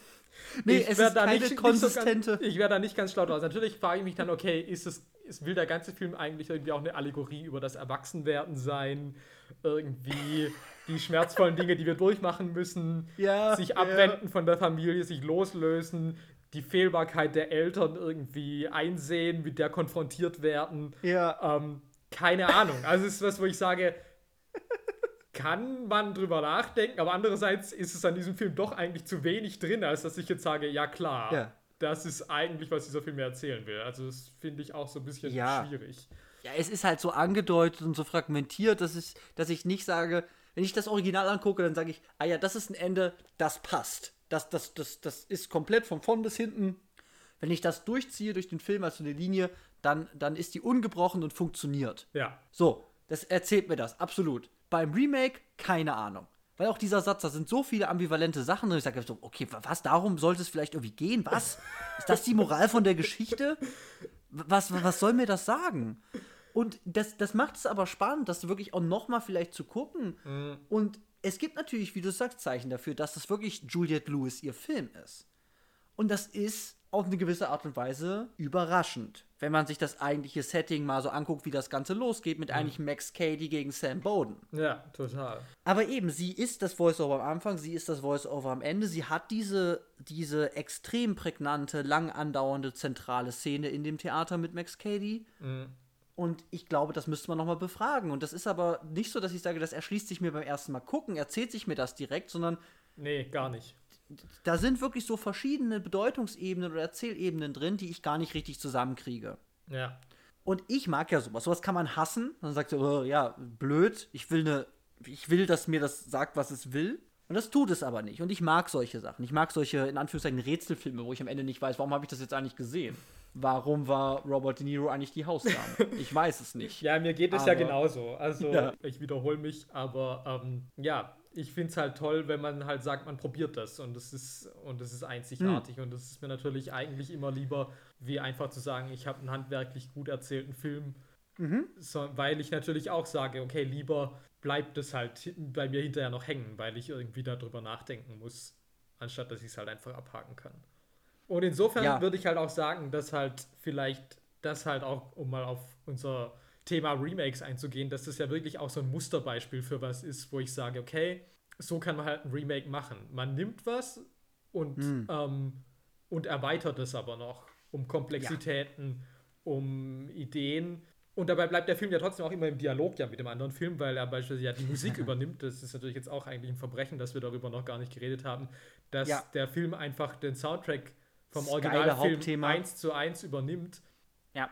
ich es ist da nicht, konsistente. Nicht so ganz, ich wäre da nicht ganz schlau draus. Natürlich frage ich mich dann, okay, ist es, ist, will der ganze Film eigentlich irgendwie auch eine Allegorie über das Erwachsenwerden sein? Irgendwie die schmerzvollen Dinge, die wir durchmachen müssen, ja, sich abwenden ja. von der Familie, sich loslösen, die Fehlbarkeit der Eltern irgendwie einsehen, mit der konfrontiert werden. Ja. Ähm, keine Ahnung. Also es ist was, wo ich sage, kann man drüber nachdenken, aber andererseits ist es an diesem Film doch eigentlich zu wenig drin, als dass ich jetzt sage, ja klar, ja. das ist eigentlich, was dieser Film mir erzählen will. Also das finde ich auch so ein bisschen ja. schwierig. Ja, es ist halt so angedeutet und so fragmentiert, dass ich, dass ich nicht sage, wenn ich das Original angucke, dann sage ich, ah ja, das ist ein Ende, das passt. Das, das, das, das ist komplett von vorn bis hinten. Wenn ich das durchziehe durch den Film als so eine Linie, dann, dann ist die ungebrochen und funktioniert. Ja. So, das erzählt mir das, absolut. Beim Remake, keine Ahnung. Weil auch dieser Satz, da sind so viele ambivalente Sachen und ich sage so, okay, was, darum sollte es vielleicht irgendwie gehen? Was? Ist das die Moral von der Geschichte? Was, was soll mir das sagen? Und das, das macht es aber spannend, das wirklich auch nochmal vielleicht zu gucken. Mhm. Und es gibt natürlich, wie du sagst, Zeichen dafür, dass das wirklich Juliette Lewis ihr Film ist. Und das ist auf eine gewisse Art und Weise überraschend, wenn man sich das eigentliche Setting mal so anguckt, wie das Ganze losgeht mit mhm. eigentlich Max Cady gegen Sam Bowden. Ja, total. Aber eben, sie ist das Voice-Over am Anfang, sie ist das Voice-Over am Ende, sie hat diese, diese extrem prägnante, lang andauernde zentrale Szene in dem Theater mit Max Cady. Mhm. Und ich glaube, das müsste man nochmal befragen. Und das ist aber nicht so, dass ich sage, das erschließt sich mir beim ersten Mal gucken, erzählt sich mir das direkt, sondern. Nee, gar nicht da sind wirklich so verschiedene Bedeutungsebenen oder Erzählebenen drin, die ich gar nicht richtig zusammenkriege. Ja. Und ich mag ja sowas. Sowas kann man hassen. Dann sagt so, oh, ja, blöd. Ich will eine, ich will, dass mir das sagt, was es will. Und das tut es aber nicht. Und ich mag solche Sachen. Ich mag solche, in Anführungszeichen, Rätselfilme, wo ich am Ende nicht weiß, warum habe ich das jetzt eigentlich gesehen? Warum war Robert De Niro eigentlich die Hausdame? ich weiß es nicht. Ja, mir geht es aber, ja genauso. Also, ja. ich wiederhole mich, aber ähm, ja, ich finde es halt toll, wenn man halt sagt, man probiert das und es ist und es ist einzigartig hm. und es ist mir natürlich eigentlich immer lieber, wie einfach zu sagen, ich habe einen handwerklich gut erzählten Film, mhm. so, weil ich natürlich auch sage, okay, lieber bleibt es halt bei mir hinterher noch hängen, weil ich irgendwie darüber nachdenken muss, anstatt dass ich es halt einfach abhaken kann. Und insofern ja. würde ich halt auch sagen, dass halt vielleicht das halt auch, um mal auf unser Thema Remakes einzugehen, dass das ja wirklich auch so ein Musterbeispiel für was ist, wo ich sage, okay, so kann man halt ein Remake machen. Man nimmt was und, hm. ähm, und erweitert es aber noch um Komplexitäten, ja. um Ideen. Und dabei bleibt der Film ja trotzdem auch immer im Dialog ja mit dem anderen Film, weil er beispielsweise ja die Musik übernimmt. Das ist natürlich jetzt auch eigentlich ein Verbrechen, dass wir darüber noch gar nicht geredet haben, dass ja. der Film einfach den Soundtrack vom Originalfilm eins zu eins übernimmt. Ja.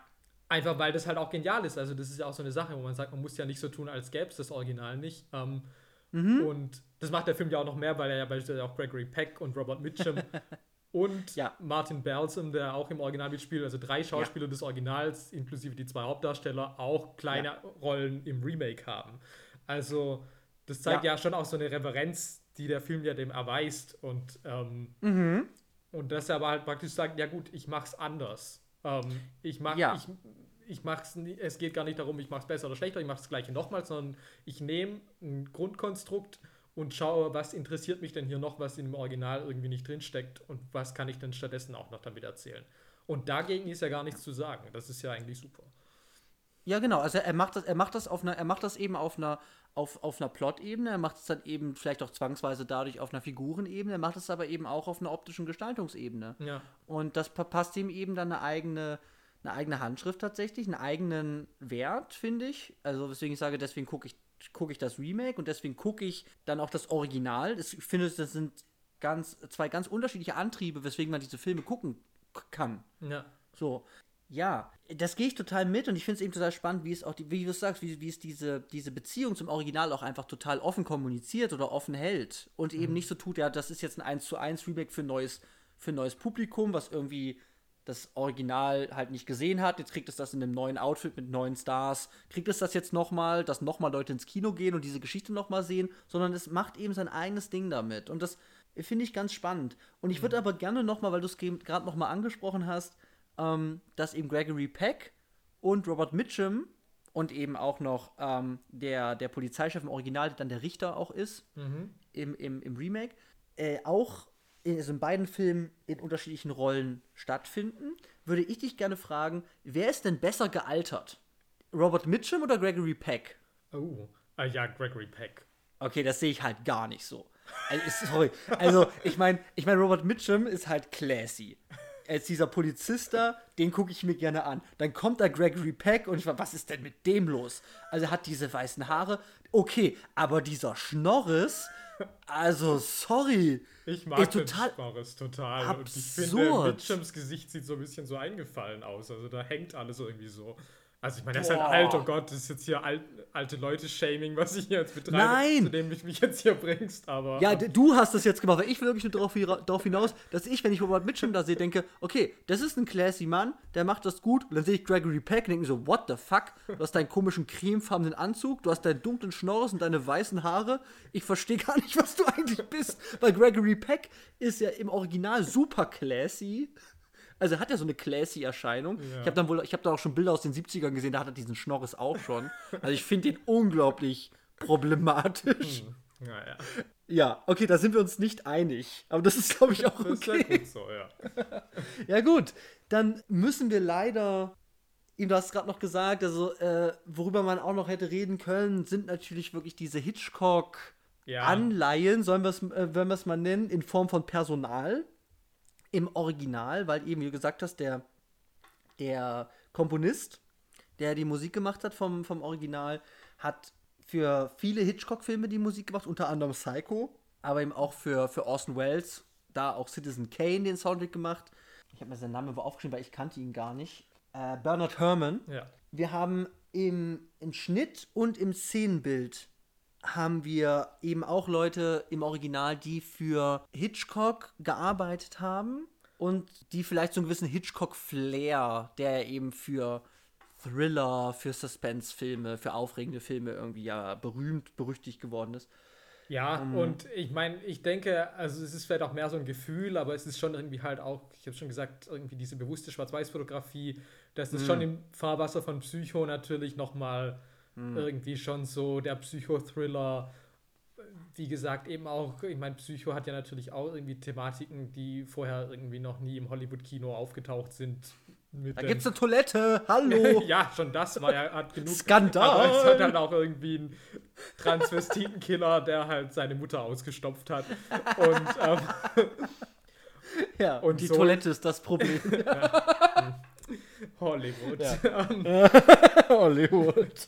Einfach weil das halt auch genial ist. Also, das ist ja auch so eine Sache, wo man sagt, man muss ja nicht so tun, als gäbe es das Original nicht. Ähm, mhm. Und das macht der Film ja auch noch mehr, weil er ja beispielsweise auch Gregory Peck und Robert Mitchum und ja. Martin Balsam, der auch im Original mitspielt, also drei Schauspieler ja. des Originals, inklusive die zwei Hauptdarsteller, auch kleine ja. Rollen im Remake haben. Also, das zeigt ja. schon auch so eine Reverenz, die der Film ja dem erweist und ähm, mhm. Und dass er aber halt praktisch sagt, ja gut, ich mach's anders. Ähm, ich mach, ja. ich, ich mach's, es geht gar nicht darum, ich mach's besser oder schlechter, ich mach's das gleiche nochmal, sondern ich nehme ein Grundkonstrukt und schaue, was interessiert mich denn hier noch, was im Original irgendwie nicht drinsteckt und was kann ich denn stattdessen auch noch damit erzählen. Und dagegen ist ja gar nichts zu sagen. Das ist ja eigentlich super. Ja, genau. Also er macht das, er macht das auf einer, er macht das eben auf einer, auf, auf einer Plot-Ebene, er macht es dann eben vielleicht auch zwangsweise dadurch auf einer Figurenebene, er macht es aber eben auch auf einer optischen Gestaltungsebene. Ja. Und das verpasst ihm eben dann eine eigene, eine eigene Handschrift tatsächlich, einen eigenen Wert, finde ich. Also weswegen ich sage, deswegen gucke ich, guck ich das Remake und deswegen gucke ich dann auch das Original. Ich finde, das sind ganz, zwei ganz unterschiedliche Antriebe, weswegen man diese Filme gucken kann. Ja. So. Ja, das gehe ich total mit und ich finde es eben total spannend, wie es auch, die, wie du sagst, wie, wie es diese, diese Beziehung zum Original auch einfach total offen kommuniziert oder offen hält und eben mhm. nicht so tut, ja, das ist jetzt ein 1 zu 1 Remake für ein neues, für neues Publikum, was irgendwie das Original halt nicht gesehen hat. Jetzt kriegt es das in einem neuen Outfit mit neuen Stars. Kriegt es das jetzt nochmal, dass nochmal Leute ins Kino gehen und diese Geschichte nochmal sehen, sondern es macht eben sein eigenes Ding damit. Und das finde ich ganz spannend. Und ich würde mhm. aber gerne nochmal, weil du es gerade nochmal angesprochen hast, ähm, dass eben Gregory Peck und Robert Mitchum und eben auch noch ähm, der, der Polizeichef im Original, der dann der Richter auch ist, mhm. im, im, im Remake, äh, auch in, also in beiden Filmen in unterschiedlichen Rollen stattfinden, würde ich dich gerne fragen, wer ist denn besser gealtert? Robert Mitchum oder Gregory Peck? Oh, uh, ja, Gregory Peck. Okay, das sehe ich halt gar nicht so. Also, sorry. Also, ich meine, ich mein, Robert Mitchum ist halt classy als dieser Polizist da, den gucke ich mir gerne an. Dann kommt da Gregory Peck und ich war, was ist denn mit dem los? Also er hat diese weißen Haare, okay, aber dieser Schnorris, also sorry. Ich mag den Schnorris total. Absurd. Und ich finde, Mitchums Gesicht sieht so ein bisschen so eingefallen aus. Also da hängt alles irgendwie so. Also ich meine, er ist halt alt, oh Gott, das ist jetzt hier alt, alte Leute-Shaming, was ich hier jetzt betreibe, Nein. zu dem du mich jetzt hier bringst, aber... Ja, du hast das jetzt gemacht, weil ich will wirklich nur darauf, hinaus, dass ich, wenn ich Robert Mitchum da sehe, denke, okay, das ist ein classy Mann, der macht das gut, und dann sehe ich Gregory Peck und denke mir so, what the fuck, du hast deinen komischen cremefarbenen Anzug, du hast deinen dunklen Schnorres und deine weißen Haare, ich verstehe gar nicht, was du eigentlich bist, weil Gregory Peck ist ja im Original super classy, also hat er so eine classy Erscheinung. Ja. Ich habe dann wohl, ich habe da auch schon Bilder aus den 70ern gesehen, da hat er diesen Schnorres auch schon. Also ich finde den unglaublich problematisch. Hm. Ja, ja. Okay, da sind wir uns nicht einig. Aber das ist, glaube ich, auch okay. Gut so, ja. ja, gut. Dann müssen wir leider ihm du hast gerade noch gesagt, also äh, worüber man auch noch hätte reden können, sind natürlich wirklich diese Hitchcock-Anleihen, ja. sollen wir es äh, mal nennen, in Form von Personal im Original, weil eben, wie du gesagt hast, der, der Komponist, der die Musik gemacht hat vom, vom Original, hat für viele Hitchcock-Filme die Musik gemacht, unter anderem Psycho, aber eben auch für, für Orson Welles, da auch Citizen Kane den Soundtrack gemacht. Ich habe mir seinen Namen aufgeschrieben, weil ich kannte ihn gar nicht. Äh, Bernard Herrmann. Ja. Wir haben im, im Schnitt und im Szenenbild haben wir eben auch Leute im Original, die für Hitchcock gearbeitet haben und die vielleicht so einen gewissen Hitchcock-Flair, der eben für Thriller, für Suspense-Filme, für aufregende Filme irgendwie ja berühmt, berüchtigt geworden ist. Ja, um, ähm, und ich meine, ich denke, also es ist vielleicht auch mehr so ein Gefühl, aber es ist schon irgendwie halt auch, ich habe schon gesagt, irgendwie diese bewusste Schwarz-Weiß-Fotografie, das ist mm. schon im Fahrwasser von Psycho natürlich nochmal mm. irgendwie schon so der Psychothriller, wie gesagt, eben auch, ich meine, Psycho hat ja natürlich auch irgendwie Thematiken, die vorher irgendwie noch nie im Hollywood-Kino aufgetaucht sind. da gibt's eine Toilette, hallo! ja, schon das war ja, hat genug. Skandal! Aber es hat halt auch irgendwie einen Transvestitenkiller, der halt seine Mutter ausgestopft hat. Und, ähm, ja, und die so, Toilette ist das Problem. ja. Hollywood. Ja. Hollywood.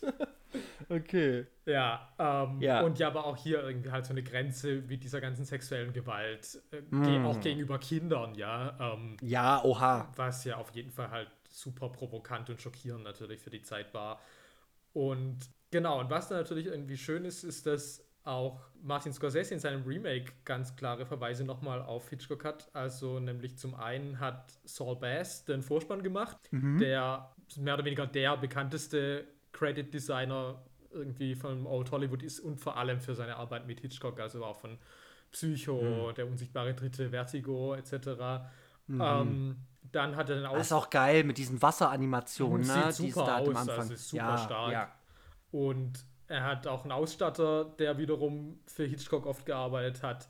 Okay. Ja, ähm, ja, und ja, aber auch hier irgendwie halt so eine Grenze mit dieser ganzen sexuellen Gewalt, äh, mm. auch gegenüber Kindern, ja. Ähm, ja, oha. Was ja auf jeden Fall halt super provokant und schockierend natürlich für die Zeit war. Und genau, und was da natürlich irgendwie schön ist, ist, dass auch Martin Scorsese in seinem Remake ganz klare Verweise nochmal auf Hitchcock hat. Also nämlich zum einen hat Saul Bass den Vorspann gemacht, mhm. der mehr oder weniger der bekannteste Credit Designer irgendwie von Old Hollywood ist und vor allem für seine Arbeit mit Hitchcock, also auch von Psycho, mhm. der unsichtbare Dritte, Vertigo etc. Mhm. Ähm, dann hat er den Aus. Das ist auch geil mit diesen Wasseranimationen, ne? Sieht super aus, am Anfang. Also ist super ja, stark. Ja. Und er hat auch einen Ausstatter, der wiederum für Hitchcock oft gearbeitet hat.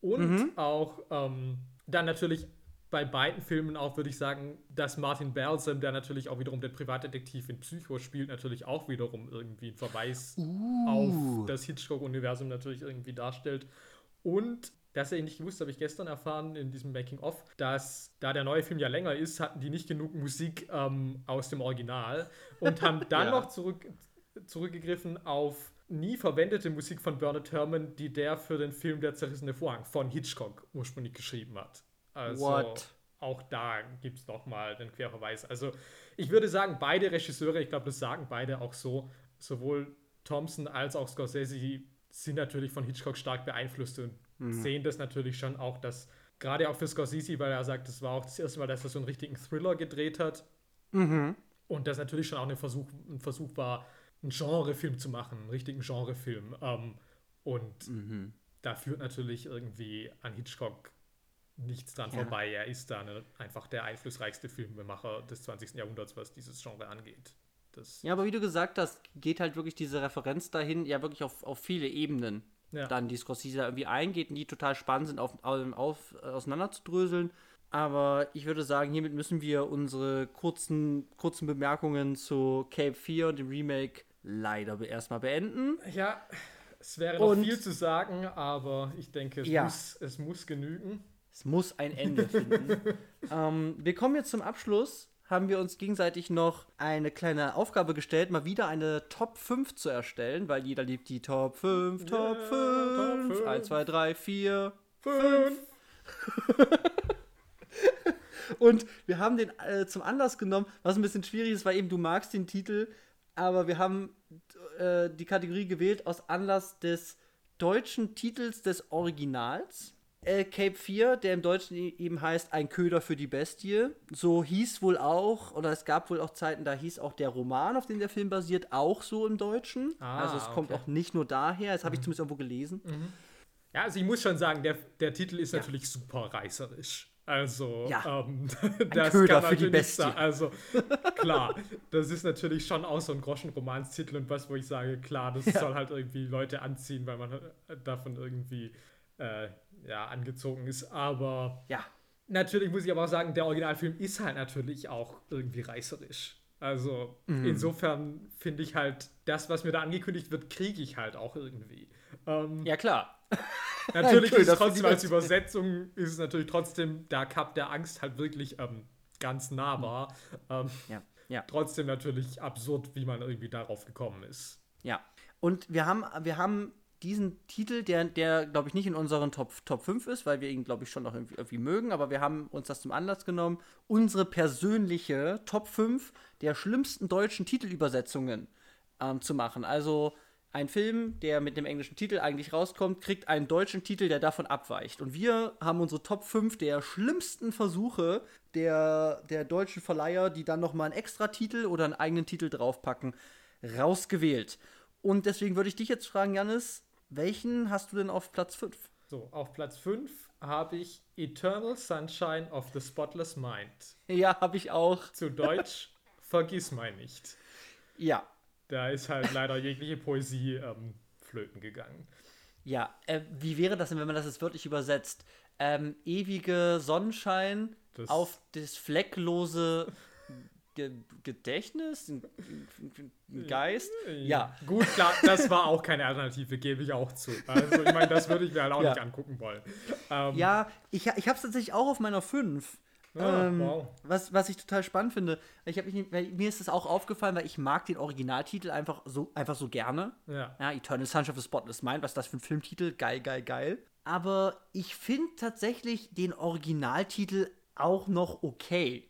Und mhm. auch ähm, dann natürlich bei beiden Filmen auch, würde ich sagen, dass Martin Balsam, der natürlich auch wiederum den Privatdetektiv in Psycho spielt, natürlich auch wiederum irgendwie einen Verweis uh. auf das Hitchcock-Universum natürlich irgendwie darstellt. Und das hätte ich nicht gewusst, habe ich gestern erfahren in diesem Making-of, dass da der neue Film ja länger ist, hatten die nicht genug Musik ähm, aus dem Original und haben dann ja. noch zurück, zurückgegriffen auf nie verwendete Musik von Bernard Herrmann, die der für den Film Der zerrissene Vorhang von Hitchcock ursprünglich geschrieben hat. Also What? auch da gibt es nochmal den Querverweis. Also ich würde sagen, beide Regisseure, ich glaube, das sagen beide auch so, sowohl Thompson als auch Scorsese sind natürlich von Hitchcock stark beeinflusst und mhm. sehen das natürlich schon auch, dass gerade auch für Scorsese, weil er sagt, das war auch das erste Mal, dass er so einen richtigen Thriller gedreht hat. Mhm. Und das natürlich schon auch ein Versuch, ein Versuch war, einen Genrefilm zu machen, einen richtigen Genrefilm. Ähm, und mhm. da führt natürlich irgendwie an Hitchcock nichts dran ja. vorbei. Er ist da eine, einfach der einflussreichste Filmemacher des 20. Jahrhunderts, was dieses Genre angeht. Das ja, aber wie du gesagt hast, geht halt wirklich diese Referenz dahin, ja wirklich auf, auf viele Ebenen. Ja. Dann die Scorsese irgendwie eingeht und die total spannend sind, auf, auf, auf, auseinanderzudröseln. Aber ich würde sagen, hiermit müssen wir unsere kurzen, kurzen Bemerkungen zu Cape 4 und dem Remake leider erstmal beenden. Ja, es wäre noch und, viel zu sagen, aber ich denke, es, ja. muss, es muss genügen. Es muss ein Ende finden. ähm, wir kommen jetzt zum Abschluss. Haben wir uns gegenseitig noch eine kleine Aufgabe gestellt, mal wieder eine Top 5 zu erstellen, weil jeder liebt die Top 5, Top, yeah, 5. Top 5. 1, 2, 3, 4, 5. Und wir haben den äh, zum Anlass genommen, was ein bisschen schwierig ist, weil eben du magst den Titel, aber wir haben äh, die Kategorie gewählt aus Anlass des deutschen Titels des Originals. Äh, Cape 4, der im Deutschen eben heißt Ein Köder für die Bestie. So hieß wohl auch, oder es gab wohl auch Zeiten, da hieß auch der Roman, auf dem der Film basiert, auch so im Deutschen. Ah, also es kommt auch nicht nur daher, das habe ich mhm. zumindest irgendwo gelesen. Mhm. Ja, also ich muss schon sagen, der, der Titel ist ja. natürlich super reißerisch. Also, ja. ähm, das Köder kann man für die Bestie. Sagen. Also, klar, das ist natürlich schon auch so ein Groschenromanstitel und was, wo ich sage, klar, das ja. soll halt irgendwie Leute anziehen, weil man davon irgendwie äh, ja, angezogen ist. Aber ja. natürlich muss ich aber auch sagen, der Originalfilm ist halt natürlich auch irgendwie reißerisch. Also mhm. insofern finde ich halt, das, was mir da angekündigt wird, kriege ich halt auch irgendwie. Ähm, ja, klar. Natürlich ist es trotzdem als Übersetzung ist es natürlich trotzdem der Cup der Angst halt wirklich ähm, ganz nahbar. Ähm, ja, ja. Trotzdem natürlich absurd, wie man irgendwie darauf gekommen ist. Ja. Und wir haben, wir haben diesen Titel, der, der glaube ich, nicht in unseren Top, Top 5 ist, weil wir ihn, glaube ich, schon noch irgendwie, irgendwie, mögen, aber wir haben uns das zum Anlass genommen, unsere persönliche Top 5 der schlimmsten deutschen Titelübersetzungen ähm, zu machen. Also ein Film, der mit dem englischen Titel eigentlich rauskommt, kriegt einen deutschen Titel, der davon abweicht. Und wir haben unsere Top 5 der schlimmsten Versuche der, der deutschen Verleiher, die dann nochmal einen extra Titel oder einen eigenen Titel draufpacken, rausgewählt. Und deswegen würde ich dich jetzt fragen, Janis, welchen hast du denn auf Platz 5? So, auf Platz 5 habe ich Eternal Sunshine of the Spotless Mind. Ja, habe ich auch. Zu Deutsch, vergiss mein nicht. Ja, da ist halt leider jegliche Poesie ähm, flöten gegangen. Ja, äh, wie wäre das denn, wenn man das jetzt wörtlich übersetzt? Ähm, ewige Sonnenschein Das- auf das flecklose Ge Gedächtnis? Ein, ein Geist? Ja. Gut, klar, das war auch keine Alternative, gebe ich auch zu. Also, ich meine, das würde ich mir halt auch Ja. nicht angucken wollen. Ähm, Ja, ich, ich habe es tatsächlich auch auf meiner 5. Ah, ähm, wow. was, was ich total spannend finde. Ich hab mich, weil mir ist das auch aufgefallen, weil ich mag den Originaltitel einfach so, einfach so gerne. Ja. Ja, Eternal Sunshine of the Spotless Mind, was ist das für ein Filmtitel? Geil, geil, geil. Aber ich finde tatsächlich den Originaltitel auch noch okay.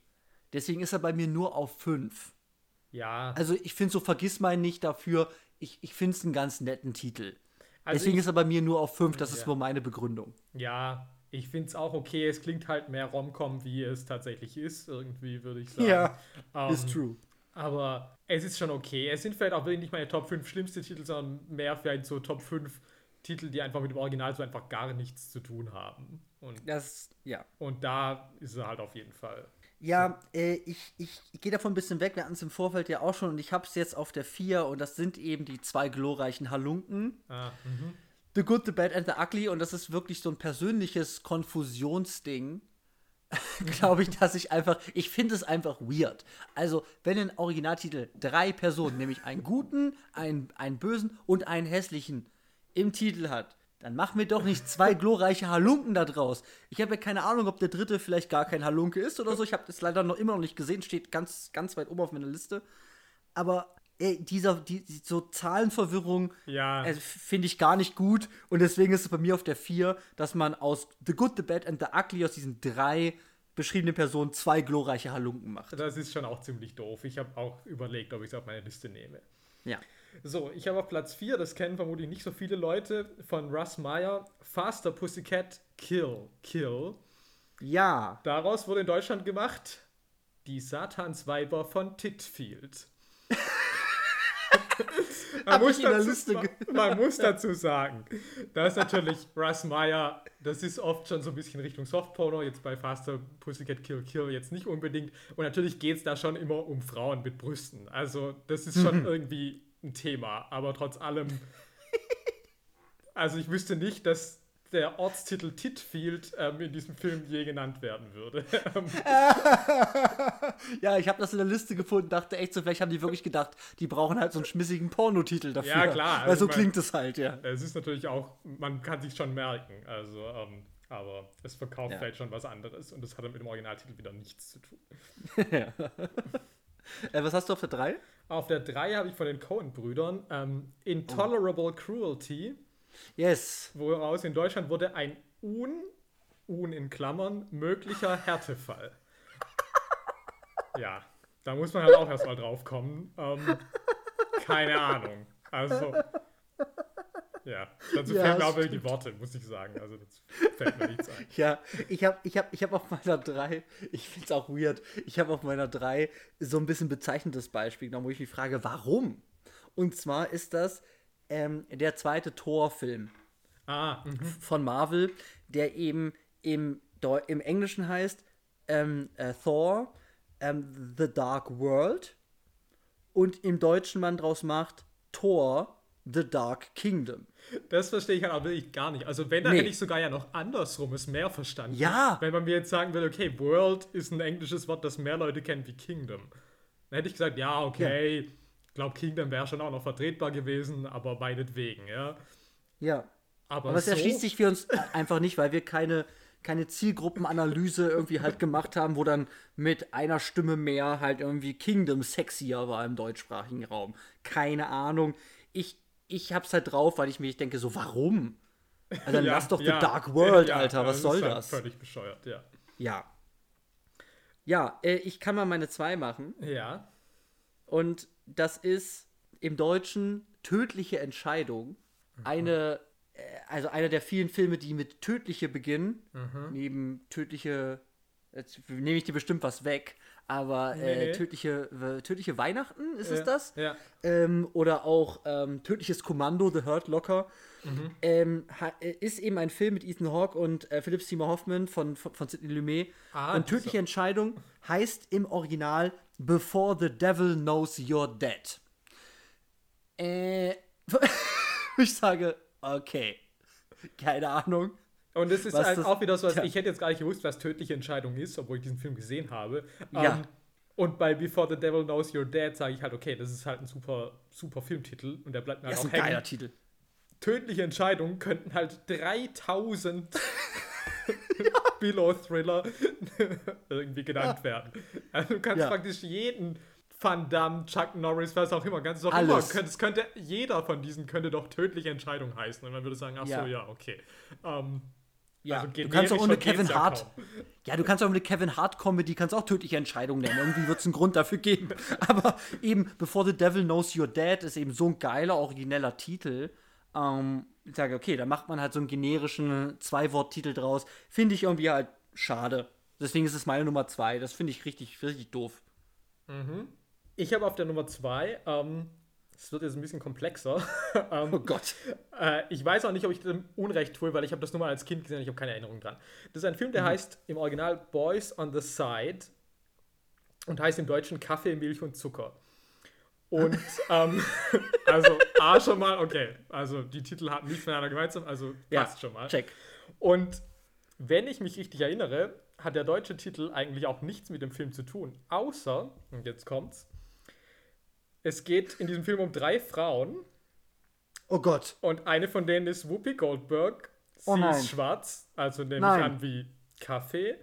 Deswegen ist er bei mir nur auf 5. Ja. Also ich finde so Vergiss mein nicht dafür. Ich, ich finde es einen ganz netten Titel. Also Deswegen ich- ist er bei mir nur auf 5. Das ist Ja. nur meine Begründung. Ja, ich finde es auch okay. Es klingt halt mehr Romcom, wie es tatsächlich ist, irgendwie, würde ich sagen. Ja, Ähm, Ist true. Aber es ist schon okay. Es sind vielleicht auch wirklich nicht meine Top 5 schlimmste Titel, sondern mehr vielleicht so Top 5 Titel, die einfach mit dem Original so einfach gar nichts zu tun haben. Und, Das, ja. und da ist er halt auf jeden Fall. Ja, äh, ich, ich, ich gehe davon ein bisschen weg. Wir hatten es im Vorfeld ja auch schon und ich habe es jetzt auf der 4 und das sind eben die zwei glorreichen Halunken. Ah, mhm. The Good, The Bad and The Ugly und das ist wirklich so ein persönliches Konfusionsding. Glaube ich, dass ich einfach, ich finde es einfach weird. Also, wenn ein Originaltitel drei Personen, nämlich einen guten, einen, einen bösen und einen hässlichen im Titel hat, dann mach mir doch nicht zwei glorreiche Halunken da draus. Ich habe ja keine Ahnung, ob der dritte vielleicht gar kein Halunke ist oder so. Ich habe das leider noch immer noch nicht gesehen, steht ganz, ganz weit oben auf meiner Liste. Aber ey, dieser, die, so Zahlenverwirrung, Ja. also, finde ich gar nicht gut. Und deswegen ist es bei mir auf der 4, dass man aus The Good, The Bad and The Ugly aus diesen drei beschriebenen Personen zwei glorreiche Halunken macht. Das ist schon auch ziemlich doof. Ich habe auch überlegt, ob ich es auf meine Liste nehme. Ja. So, ich habe auf Platz 4, das kennen vermutlich nicht so viele Leute, von Russ Meyer, Faster Pussycat Kill Kill. Ja. Daraus wurde in Deutschland gemacht die Satansweiber von Titfield. man, muss dazu, man, man muss dazu sagen, dass natürlich Russ Meyer, das ist oft schon so ein bisschen Richtung Softporno, jetzt bei Faster Pussycat Kill Kill jetzt nicht unbedingt. Und natürlich geht es da schon immer um Frauen mit Brüsten. Also das ist schon irgendwie ein Thema, aber trotz allem, also ich wüsste nicht, dass der Ortstitel Titfield ähm, in diesem Film je genannt werden würde. Ja, ich habe das in der Liste gefunden, dachte echt so, vielleicht haben die wirklich gedacht, die brauchen halt so einen schmissigen Pornotitel dafür. Ja, klar, Weil also so ich mein- klingt es halt, ja. Es ist natürlich auch, man kann sich schon merken, also, ähm, aber es verkauft Ja. vielleicht schon was anderes und das hat dann mit dem Originaltitel wieder nichts zu tun. Äh, was hast du auf der 3? Auf der 3 habe ich von den Coen-Brüdern ähm, Intolerable Cruelty, Yes. woraus in Deutschland wurde ein Un, Un in Klammern, möglicher Härtefall. Ja, da muss man halt auch erstmal drauf kommen. Ähm, keine Ahnung. Also, ja, dazu Ja, fehlen mir das auch die Worte, muss ich sagen. Also, dazu fällt mir nichts ein. Ja, ich habe ich hab, ich hab auf meiner 3, ich finde es auch weird, ich habe auf meiner 3 so ein bisschen bezeichnendes Beispiel genommen, wo ich mich frage, warum? Und zwar ist das ähm, der zweite Thor-Film Ah, mhm. von Marvel, der eben im, Deu im Englischen heißt ähm, äh, Thor, ähm, The Dark World und im Deutschen man draus macht Thor, The Dark Kingdom. Das verstehe ich halt auch wirklich gar nicht. Also wenn, dann Nee. hätte ich sogar ja noch andersrum es mehr verstanden. Ja. Wenn man mir jetzt sagen würde, okay, World ist ein englisches Wort, das mehr Leute kennen wie Kingdom. Dann hätte ich gesagt, ja, okay, ich glaube, Kingdom wäre schon auch noch vertretbar gewesen, aber meinetwegen, ja. Ja. Aber, Aber es so, erschließt sich für uns einfach nicht, weil wir keine, keine Zielgruppenanalyse irgendwie halt gemacht haben, wo dann mit einer Stimme mehr halt irgendwie Kingdom sexier war im deutschsprachigen Raum. Keine Ahnung. Ich, ich hab's halt drauf, weil ich mir denke, so, warum? Also dann ja, lass doch ja, The Dark World, ja, Alter, was soll halt das? Völlig bescheuert, ja. Ja. Ja, äh, ich kann mal meine zwei machen. Ja. Und das ist im Deutschen tödliche Entscheidung. Eine, äh, also einer der vielen Filme, die mit tödliche beginnen. Mhm. Neben tödliche, jetzt nehme ich dir bestimmt was weg, aber äh, nee. tödliche, äh, tödliche Weihnachten ist es ja, das? Ja. Ähm, oder auch ähm, Tödliches Kommando, The Hurt Locker. Mhm. Ähm, äh, ist eben ein Film mit Ethan Hawke und äh, Philip Seymour Hoffman von, von, von Sidney Lumet. Ah, und. Tödliche Entscheidung heißt im Original Before the Devil Knows You're Dead. Äh, ich sage, okay. Keine Ahnung. Und es ist Was halt das- auch wieder so, als Tja. ich hätte jetzt gar nicht gewusst, was tödliche Entscheidung ist, obwohl ich diesen Film gesehen habe. Ja. Ähm, und bei Before the Devil Knows You're Dead sage ich halt, okay, das ist halt ein super, super Filmtitel und der bleibt mir halt Das ist auch ein hängen. geiler Titel. Tödliche Entscheidungen könnten halt 3000 Billow-Thriller irgendwie genannt werden. Also du kannst Ja. praktisch jeden Van Damme, Chuck Norris, was auch immer, ganz auch Alles. immer. könnte- Es könnte, jeder von diesen könnte doch tödliche Entscheidung heißen. Und man würde sagen, ach Ja. so, ja, okay. Ähm, Ja, also du kannst auch ohne Kevin ja Hart. kaum. Ja, du kannst auch eine Kevin Hart Comedy, kannst auch tödliche Entscheidungen nennen. Irgendwie wird es einen Grund dafür geben. Aber eben Before the Devil Knows You're Dead ist eben so ein geiler, origineller Titel. Ähm, ich sage, okay, da macht man halt so einen generischen Zwei-Wort-Titel draus. Finde ich irgendwie halt schade. Deswegen ist es meine Nummer zwei. Das finde ich richtig, richtig doof. Ich habe auf der Nummer zwei, ähm, es wird jetzt ein bisschen komplexer. ähm, Oh Gott. Äh, ich weiß auch nicht, ob ich dem Unrecht tue, weil ich habe das nur mal als Kind gesehen und ich habe keine Erinnerung dran. Das ist ein Film, der heißt im Original Boys on the Side und heißt im Deutschen Kaffee, Milch und Zucker. Und ähm, also A schon mal, okay, also die Titel haben nichts miteinander gemeinsam, also Ja, passt schon mal. Check. Und wenn ich mich richtig erinnere, hat der deutsche Titel eigentlich auch nichts mit dem Film zu tun, außer, und jetzt kommt's, es geht in diesem Film um drei Frauen, Oh Gott. und eine von denen ist Whoopi Goldberg. Sie Oh ist schwarz, also nehme ich Nein. an wie Kaffee.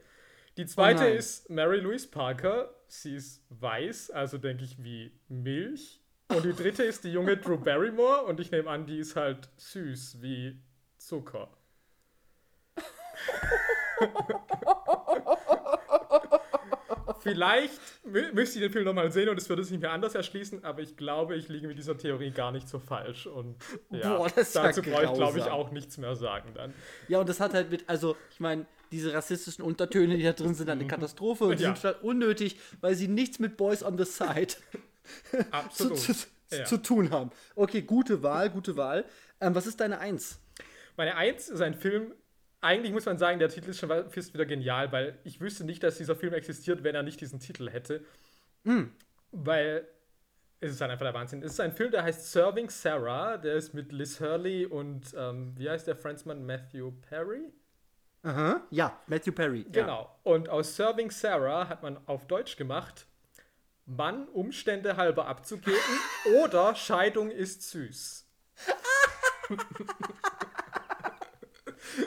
Die zweite nein. ist Mary Louise Parker. Sie ist weiß, also denke ich wie Milch. Und die dritte ist die junge Drew Barrymore und ich nehme an, die ist halt süß wie Zucker. Vielleicht mü müsst ihr den Film nochmal sehen und es würde sich mir anders erschließen, aber ich glaube, ich liege mit dieser Theorie gar nicht so falsch. Und ja, Boah, das ist ja dazu brauche ich, glaube ich, auch nichts mehr sagen dann. Ja, und das hat halt mit, also, ich meine, diese rassistischen Untertöne, die da drin sind, eine Katastrophe und die Ja. sind halt unnötig, weil sie nichts mit Boys on the Side zu, zu, Ja. zu tun haben. Okay, gute Wahl, gute Wahl. Ähm, was ist deine Eins? Meine Eins ist ein Film, eigentlich muss man sagen, der Titel ist schon fast wieder genial, weil ich wüsste nicht, dass dieser Film existiert, wenn er nicht diesen Titel hätte. Weil es ist halt einfach der Wahnsinn. Es ist ein Film, der heißt Serving Sarah, der ist mit Liz Hurley und ähm, wie heißt der Friendsman Matthew Perry? Aha. Ja, Matthew Perry. Ja. Genau. Und aus Serving Sarah hat man auf Deutsch gemacht, Mann Umstände halber abzugeben oder Scheidung ist süß.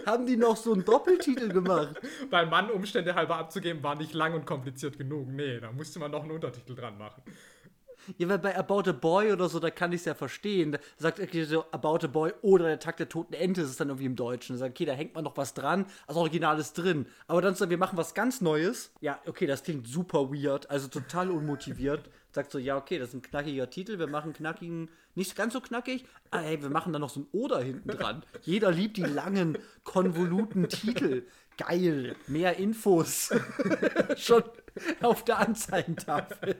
Haben die noch so einen Doppeltitel gemacht? Weil Mann Umstände halber abzugeben war nicht lang und kompliziert genug. Nee, da musste man noch einen Untertitel dran machen. Ja, weil bei About a Boy oder so, da kann ich es ja verstehen. Da sagt okay, so About a Boy oder der Tag der toten Ente ist es dann irgendwie im Deutschen. Da sagt, okay, da hängt man noch was dran, das Original ist drin. Aber dann sagt, wir machen was ganz Neues. Ja, okay, das klingt super weird, also total unmotiviert. Sagt so, ja, okay, das ist ein knackiger Titel, wir machen knackigen, nicht ganz so knackig, aber hey, wir machen da noch so ein Oder hinten dran. Jeder liebt die langen, konvoluten Titel. Geil, mehr Infos. Schon auf der Anzeigentafel.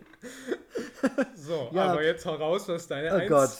So, Ja. aber jetzt heraus, was ist deine Oh Eins? Gott.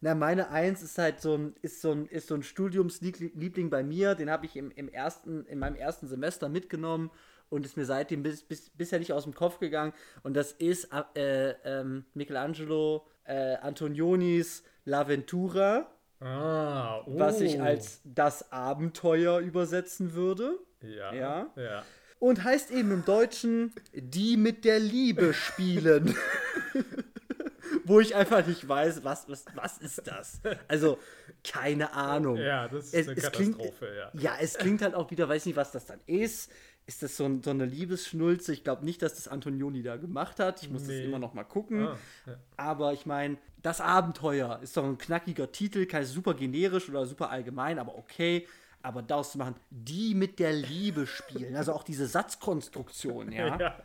Na, meine Eins ist halt so ein, ist so ein, ist so ein Studiumsliebling bei mir. Den habe ich im, im ersten, in meinem ersten Semester mitgenommen und ist mir seitdem bis, bis, bisher nicht aus dem Kopf gegangen. Und das ist äh, ähm, Michelangelo äh, Antonionis La Ventura, Ah, oh. was ich als das Abenteuer übersetzen würde. Ja. Ja. ja. Und heißt eben im Deutschen die mit der Liebe spielen. Wo ich einfach nicht weiß, was, was, was ist das? Also, keine Ahnung. Ja, das ist Es- eine es klingt- Katastrophe, ja. Ja, es klingt halt auch wieder, weiß nicht, was das dann ist. Ist das so, ein, so eine Liebesschnulze? Ich glaube nicht, dass das Antonioni da gemacht hat. Ich muss das Nee. immer noch mal gucken. Ah, ja. Aber ich meine, das Abenteuer ist doch ein knackiger Titel, kein super generisch oder super allgemein, aber okay. Aber daraus zu machen, die mit der Liebe spielen, also auch diese Satzkonstruktion, ja. ja.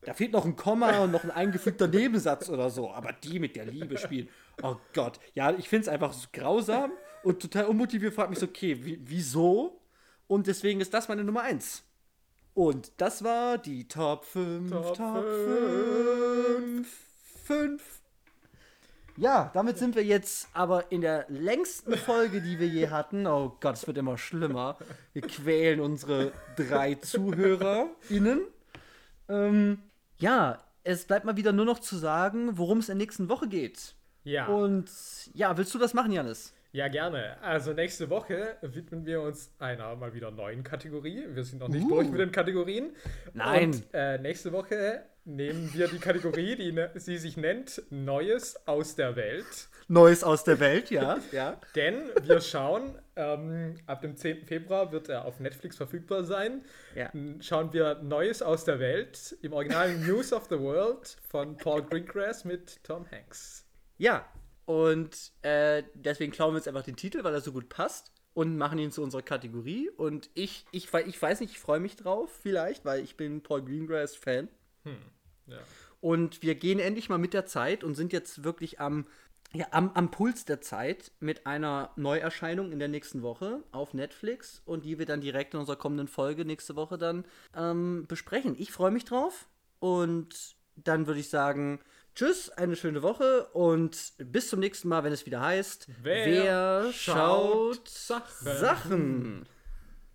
Da fehlt noch ein Komma und noch ein eingefügter Nebensatz oder so, aber die mit der Liebe spielen. Oh Gott. Ja, ich finde es einfach so grausam und total unmotiviert. Frag mich so, okay, wie, wieso? Und deswegen ist das meine Nummer 1. Und das war die Top 5. Top 5. 5. Ja, damit sind wir jetzt aber in der längsten Folge, die wir je hatten. Oh Gott, es wird immer schlimmer. Wir quälen unsere drei ZuhörerInnen. Ähm, ja, es bleibt mal wieder nur noch zu sagen, worum es in der nächsten Woche geht. Ja. Und ja, willst du das machen, Janis? Ja, gerne. Also nächste Woche widmen wir uns einer mal wieder neuen Kategorie. Wir sind noch nicht uh. durch mit den Kategorien. Nein. Und äh, nächste Woche nehmen wir die Kategorie, die ne, sie sich nennt Neues aus der Welt. Neues aus der Welt, ja. ja. Denn wir schauen, ähm, ab dem 10. Februar wird er auf Netflix verfügbar sein. Ja. Schauen wir Neues aus der Welt im Original News of the World von Paul Greengrass mit Tom Hanks. Ja, und äh, deswegen klauen wir jetzt einfach den Titel, weil er so gut passt und machen ihn zu unserer Kategorie. Und ich, ich, ich weiß nicht, ich freue mich drauf vielleicht, weil ich bin Paul Greengrass-Fan. Hm, ja. Und wir gehen endlich mal mit der Zeit und sind jetzt wirklich am, ja, am, am Puls der Zeit mit einer Neuerscheinung in der nächsten Woche auf Netflix und die wir dann direkt in unserer kommenden Folge nächste Woche dann ähm, besprechen. Ich freue mich drauf und dann würde ich sagen, Tschüss, eine schöne Woche und bis zum nächsten Mal, wenn es wieder heißt, wer, wer schaut Sachen? Sachen?